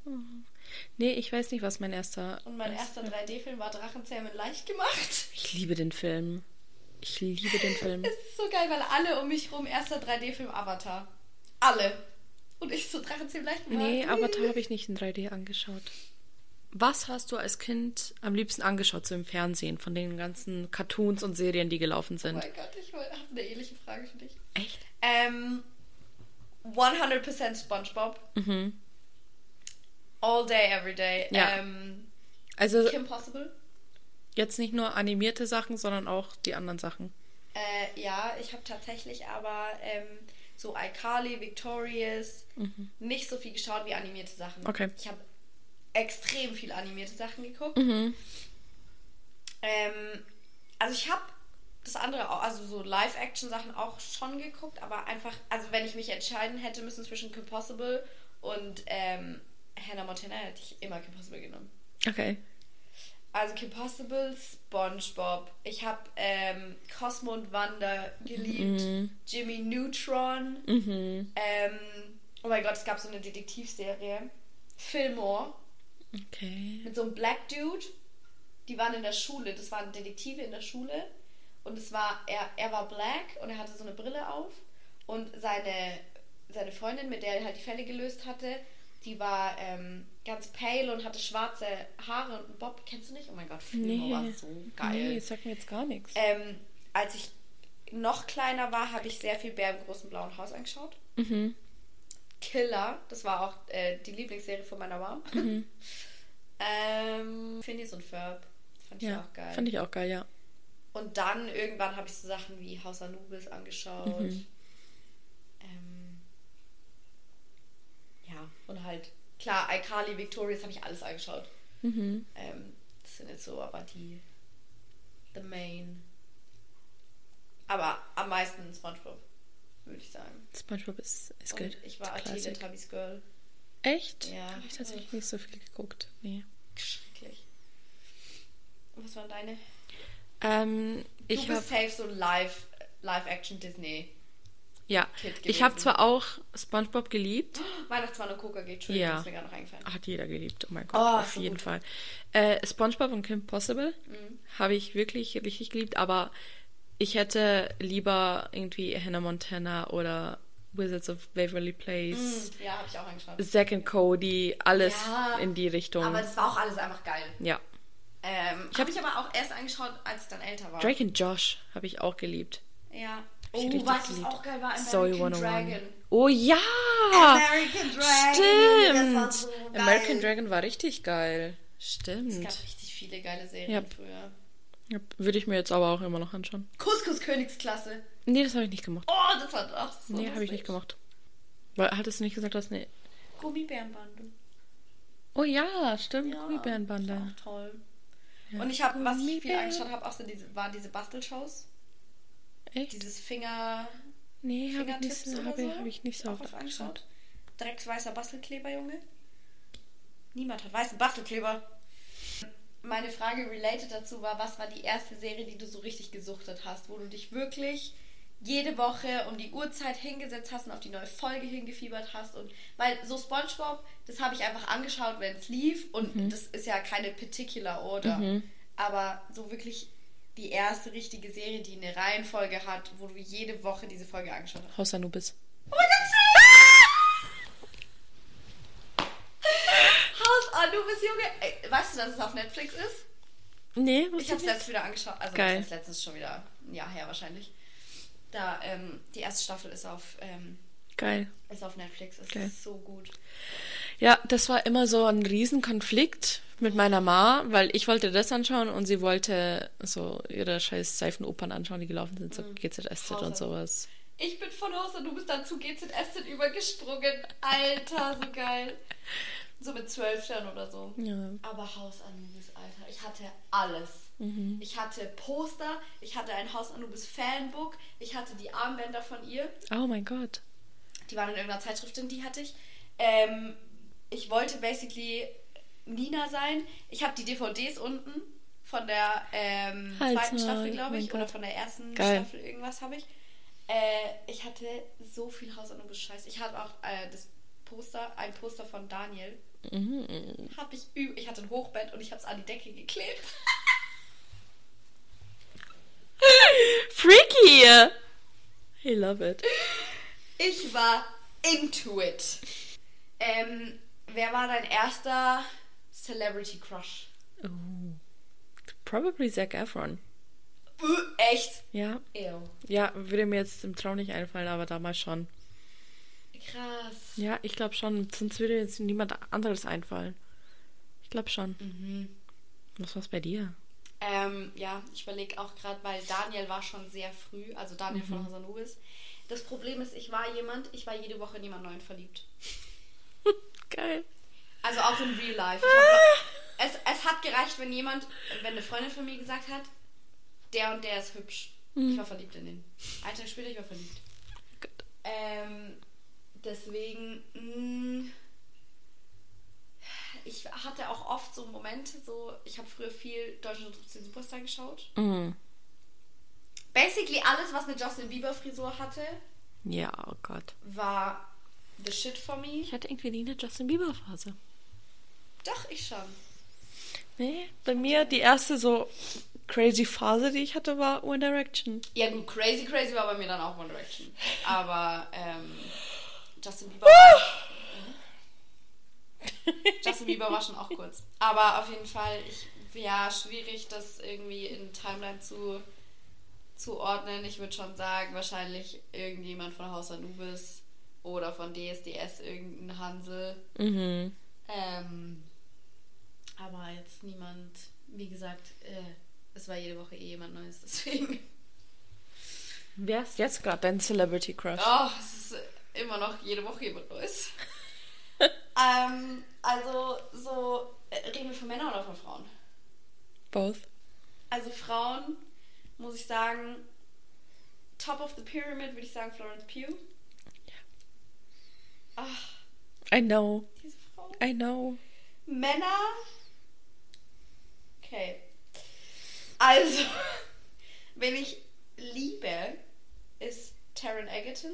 Nee, ich weiß nicht, was mein erster. Und mein erster 3D-Film war Drachenzähmen leicht gemacht. Ich liebe den Film. Ich liebe den Film. Es ist so geil, weil alle um mich rum erster 3D-Film Avatar. Alle. Und ich so Drachenzähmen leicht gemacht. Nee, Avatar habe ich nicht in 3D angeschaut. Was hast du als Kind am liebsten angeschaut, so im Fernsehen, von den ganzen Cartoons und Serien, die gelaufen Oh sind? mein Gott, ich habe eine ähnliche Frage für dich. Echt? Ähm, 100% SpongeBob. All day, every day. Ja. Ähm, Also Kim Possible. jetzt nicht nur animierte Sachen, sondern auch die anderen Sachen. Äh, ja, ich habe tatsächlich aber ähm, so iCarly, Victorious nicht so viel geschaut wie animierte Sachen. Okay. Ich habe extrem viel animierte Sachen geguckt. Mhm. Ähm, also ich habe das andere auch, also so Live-Action-Sachen auch schon geguckt, aber einfach, also wenn ich mich entscheiden hätte müssen zwischen Kim Possible und ähm, Hannah Montana, hätte ich immer Kim Possible genommen. Okay. Also Kim Possible, SpongeBob. Ich habe ähm, Cosmo und Wanda geliebt. Jimmy Neutron. Ähm, oh mein Gott, es gab so eine Detektivserie. Fillmore. Okay. Mit so einem Black Dude. Die waren in der Schule. Das waren Detektive in der Schule. Und es war, er, er war black und er hatte so eine Brille auf. Und seine, seine Freundin, mit der er halt die Fälle gelöst hatte, die war ähm, ganz pale und hatte schwarze Haare und einen Bob. Kennst du nicht? Oh mein Gott, Fillmore war so geil. Nee, sagt mir jetzt gar nichts. Ähm, als ich noch kleiner war, habe ich sehr viel Bär im großen blauen Haus angeschaut. Mhm. Killer, das war auch äh, die Lieblingsserie von meiner Mom. ähm, Phineas und Ferb, fand ich Ja, auch geil. fand ich auch geil, ja. Und dann irgendwann habe ich so Sachen wie Haus Anubis angeschaut. Mhm. Ähm, ja, und halt, klar, iCarly, Victorious habe ich alles angeschaut. Mhm. Ähm, das sind jetzt so aber die the main. Aber am meisten SpongeBob, würde ich sagen. SpongeBob ist, ist gut. ich war. Teletubbies Girl. Echt? Ja. Habe ich tatsächlich nicht so viel geguckt. Nee. Schrecklich. Was waren deine? Ähm, Du ich bist habe safe so live, Live-Action Disney. Ja, ich habe zwar auch SpongeBob geliebt. Weihnachtsmann und Coca geht. Entschuldigung, Ja. ist mir gerade noch eingefallen. Hat jeder geliebt, oh mein Gott, Oh, auf so jeden gut. Fall. Äh, SpongeBob und Kim Possible Mhm. habe ich wirklich richtig geliebt, aber ich hätte lieber irgendwie Hannah Montana oder Wizards of Waverly Place, Ja, habe ich auch angeschaut. Zack and Cody, alles Ja, in die Richtung. Aber das war auch alles einfach geil. ja. Ähm, ich habe mich aber auch erst angeschaut, als ich dann älter war. Drake and Josh habe ich auch geliebt. Ja. Oh, was geliebt. auch geil war? American 101. Dragon. Oh ja! American Dragon. Stimmt! so. American Dragon war richtig geil. Es Stimmt. gab richtig viele geile Serien Ja. früher. Ja, Würde ich mir jetzt aber auch immer noch anschauen. Couscous Königsklasse. Nee, das habe ich nicht gemacht. Oh, das war doch so nee, habe ich nicht gemacht. Weil, hattest du nicht gesagt, dass eine. Gummibärenbande. Oh ja, stimmt, Ja, Gummibärenbande. auch toll. Und ich habe, was ich viel angeschaut habe, auch so diese, waren diese Bastelshows. Echt? Dieses Finger, Nee, habe ich, nicht so- hab so. hab ich nicht so Auch oft angeschaut. angeschaut. Drecksweißer Bastelkleber, Junge. Niemand hat weißen Bastelkleber. Meine Frage related dazu war, was war die erste Serie, die du so richtig gesuchtet hast, wo du dich wirklich jede Woche um die Uhrzeit hingesetzt hast und auf die neue Folge hingefiebert hast und weil so SpongeBob, das habe ich einfach angeschaut, wenn es lief und Mhm. das ist ja keine particular Order, aber so wirklich die erste richtige Serie, die eine Reihenfolge hat, wo du jede Woche diese Folge angeschaut hast. Haus Anubis. Oh mein Gott, Haus Anubis, Junge. Ey, weißt du, dass es auf Netflix ist? Nee, Ich habe es letztens wieder angeschaut. Also Geil. das ist letztens schon wieder ein Jahr her wahrscheinlich. Da, ähm, die erste Staffel ist auf, ähm, Geil. ist auf Netflix. Es Geil. ist so gut. Ja, das war immer so ein Riesenkonflikt mit meiner Ma, weil ich wollte das anschauen und sie wollte so ihre scheiß Seifenopern anschauen, die gelaufen sind, so GZSZ und Haus sowas. Ich bin von Haus Anubis dann zu GZSZ übergesprungen. Alter, so geil. So mit zwölf Sternen oder so. Ja. Aber Haus Anubis, Alter. Ich hatte alles. Ich hatte Poster, ich hatte ein Haus Anubis Fanbook, ich hatte die Armbänder von ihr. Oh mein Gott. Die waren in irgendeiner Zeitschrift drin, die hatte ich. Ähm, ich wollte basically Nina sein. Ich habe die DVDs unten von der ähm, Halt's zweiten Maul, Staffel, glaube ich, mein oder Gott. von der ersten Geil. Staffel, irgendwas habe ich. Äh, ich hatte so viel Haus Anubis Scheiß. Ich hatte auch äh, das Poster, ein Poster von Daniel. Mhm. Hab ich üb ich hatte ein Hochbett und ich habe es an die Decke geklebt. Freaky! I love it. Ich war into it. Ähm, wer war dein erster Celebrity Crush? Oh. Probably Zac Efron. Äh, echt? Ja. Ew. Ja, würde mir jetzt im Traum nicht einfallen, aber damals schon. Krass. Ja, ich glaube schon. Sonst würde jetzt niemand anderes einfallen. Ich glaube schon. Mhm. Was war's bei dir? Ähm, ja, ich überlege auch gerade, weil Daniel war schon sehr früh, also Daniel von Haus Anubis. Das Problem ist, ich war jemand, ich war jede Woche in jemand Neuen verliebt. Geil. Also auch in Real Life. Hab, es, es hat gereicht, wenn jemand, wenn eine Freundin von mir gesagt hat, der und der ist hübsch. Ich war verliebt in den. Einen Tag später, ich war verliebt. Gut. Ähm, deswegen, mh, ich hatte auch oft so Momente, so, ich habe früher viel Deutschland sucht den Superstar geschaut. Mhm. Basically alles, was eine Justin Bieber Frisur hatte, Ja, oh Gott. war the shit for me. Ich hatte irgendwie nie eine Justin Bieber Phase. Doch, ich schon. Nee, bei mir die erste so crazy Phase, die ich hatte, war One Direction. Ja gut, Crazy Crazy war bei mir dann auch One Direction. Aber ähm, Justin Bieber war... Justin Bieber war schon auch kurz. Aber auf jeden Fall, ich, ja, schwierig, das irgendwie in Timeline zu, zu ordnen. Ich würde schon sagen, wahrscheinlich irgendjemand von Haus Anubis oder von DSDS, irgendein Hansel. Mhm. Ähm, aber jetzt niemand, wie gesagt, äh, es war jede Woche eh jemand Neues, deswegen. Wer ist jetzt gerade dein Celebrity Crush? Oh, es ist immer noch jede Woche jemand Neues. ähm, also, so, äh, reden wir von Männern oder von Frauen? Both. Also, Frauen, muss ich sagen, top of the pyramid würde ich sagen Florence Pugh. Ach, I know. diese Frau. I know. Männer. Okay. Also, wen ich liebe, ist Taron Egerton.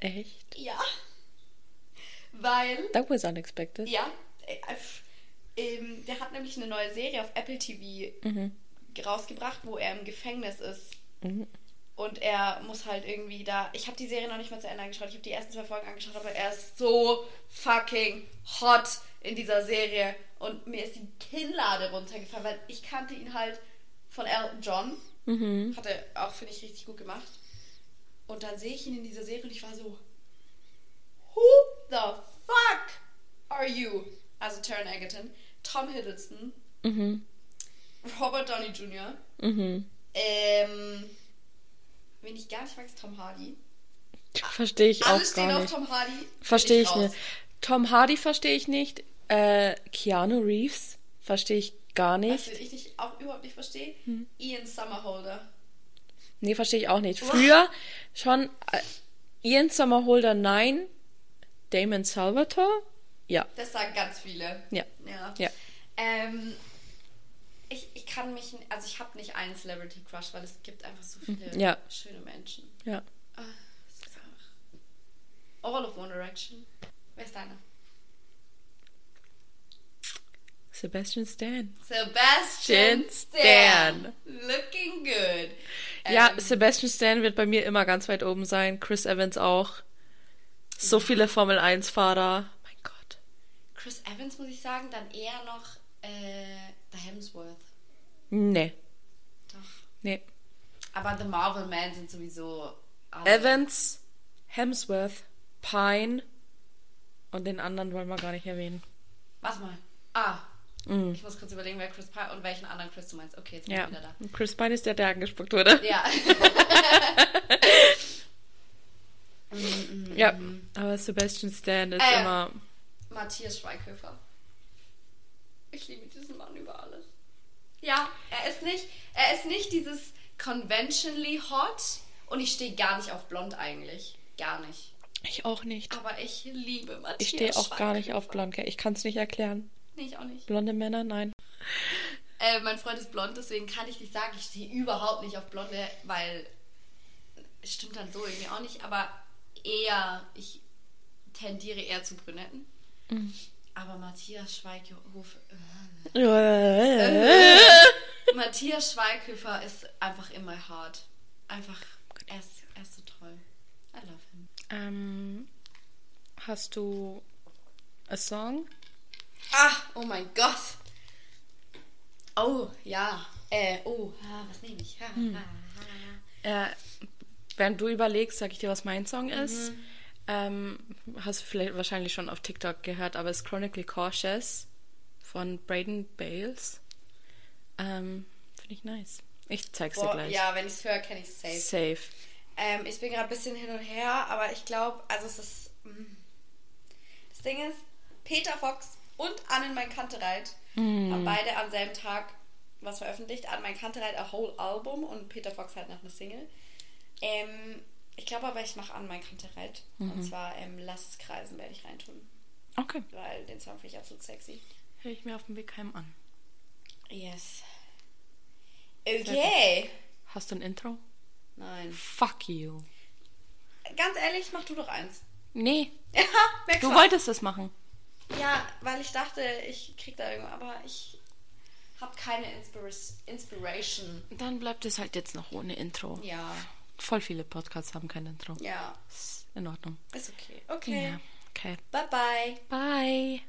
Echt? Ja. Weil, That was unexpected. ja, äh, äh, ähm, der hat nämlich eine neue Serie auf Apple TV Mhm. rausgebracht, wo er im Gefängnis ist. Mhm. Und er muss halt irgendwie da. Ich habe die Serie noch nicht mal zu Ende angeschaut. Ich habe die ersten zwei Folgen angeschaut, aber er ist so fucking hot in dieser Serie. Und mir ist die Kinnlade runtergefallen, weil ich kannte ihn halt von Elton John. Mhm. Hat er auch, finde ich, richtig gut gemacht. Und dann sehe ich ihn in dieser Serie und ich war so. Who the fuck are you? Also Taron Egerton, Tom Hiddleston, Mhm. Robert Downey Jr., Mhm. ähm. Wen ich gar nicht mag, ist Tom Hardy. Verstehe ich Alle auch stehen gar auf nicht. Tom Hardy. Verstehe ich raus. nicht. Tom Hardy verstehe ich nicht. Äh, Keanu Reeves verstehe ich gar Was nicht. ich nicht, auch überhaupt nicht verstehe, Hm. Ian Summerholder. Nee, verstehe ich auch nicht. Früher schon äh, Ian Sommerholder, nein. Damon Salvatore? Ja. Das sagen ganz viele. Ja. Ja. Ja. Ähm, ich, ich kann mich, also ich habe nicht einen Celebrity Crush, weil es gibt einfach so viele Ja. schöne Menschen. Ja. Einfach. All of One Direction. Wer ist deiner? Sebastian Stan. Sebastian Stan. Looking good. Ja, Ähm, Sebastian Stan wird bei mir immer ganz weit oben sein. Chris Evans auch. So viele Formel 1-Fahrer. Mein Gott. Chris Evans muss ich sagen, dann eher noch äh, The Hemsworth. Nee. Doch. Nee. Aber The Marvel Men sind sowieso alle. Evans, Hemsworth, Pine und den anderen wollen wir gar nicht erwähnen. Warte mal. Ah. Mm. Ich muss kurz überlegen, wer Chris Pine und welchen anderen Chris du meinst. Okay, jetzt bin Ja. ich wieder da. Und Chris Pine ist der, der angespuckt wurde. Ja. Ja. Aber Sebastian Stan ist Äh. immer. Matthias Schweighöfer. Ich liebe diesen Mann über alles. Ja, er ist nicht, er ist nicht dieses conventionally hot und ich stehe gar nicht auf blond eigentlich. Gar nicht. Ich auch nicht. Aber ich liebe Matthias Ich stehe auch gar nicht auf blond. gell? Ich kann es nicht erklären. Nee, ich auch nicht. Blonde Männer, nein. Äh, mein Freund ist blond, deswegen kann ich nicht sagen, ich stehe überhaupt nicht auf Blonde, weil es stimmt dann so irgendwie auch nicht, aber eher, ich tendiere eher zu Brünetten. Mhm. Aber Matthias Schweighöfer, Äh. Matthias Schweighöfer ist einfach in my heart. Einfach, er ist, er ist so toll. I love him. ähm, hast du a Song? Ah, oh mein Gott. Oh, ja. Äh, oh, ah, was nehme ich? Ha, Hm. ha, ha. Äh, während du überlegst, sag ich dir, was mein Song ist. Ähm, hast du vielleicht wahrscheinlich schon auf TikTok gehört, aber es ist Chronically Cautious von Braden Bales. Ähm, Finde ich nice. Ich zeig's dir Boah, gleich. ja, wenn ich es höre, kenne ich es safe. Safe. Ähm, ich bin gerade ein bisschen hin und her, aber ich glaube, also es ist. mm. Das Ding ist, Peter Fox und Annen mein Kantereit haben beide am selben Tag was veröffentlicht. An mein Kantereit a whole Album und Peter Fox halt noch eine Single. Ähm, ich glaube aber, ich mache an mein Kantereit. Und zwar ähm, Lass es kreisen werde ich reintun. Okay. Weil den Song finde ich absolut sexy. Hör ich mir auf dem Weg heim an. Yes. Okay. Hast du ein Intro? Nein. Fuck you. Ganz ehrlich, mach du doch eins. Nee, Ja, du wolltest es machen. Ja, weil ich dachte, ich krieg da irgendwas, aber ich habe keine Inspira Inspiration. Dann bleibt es halt jetzt noch ohne Intro. Ja, Voll viele Podcasts haben kein Intro. ja, Ist in Ordnung. ist okay. Okay. Ja. Okay. Bye bye. Bye.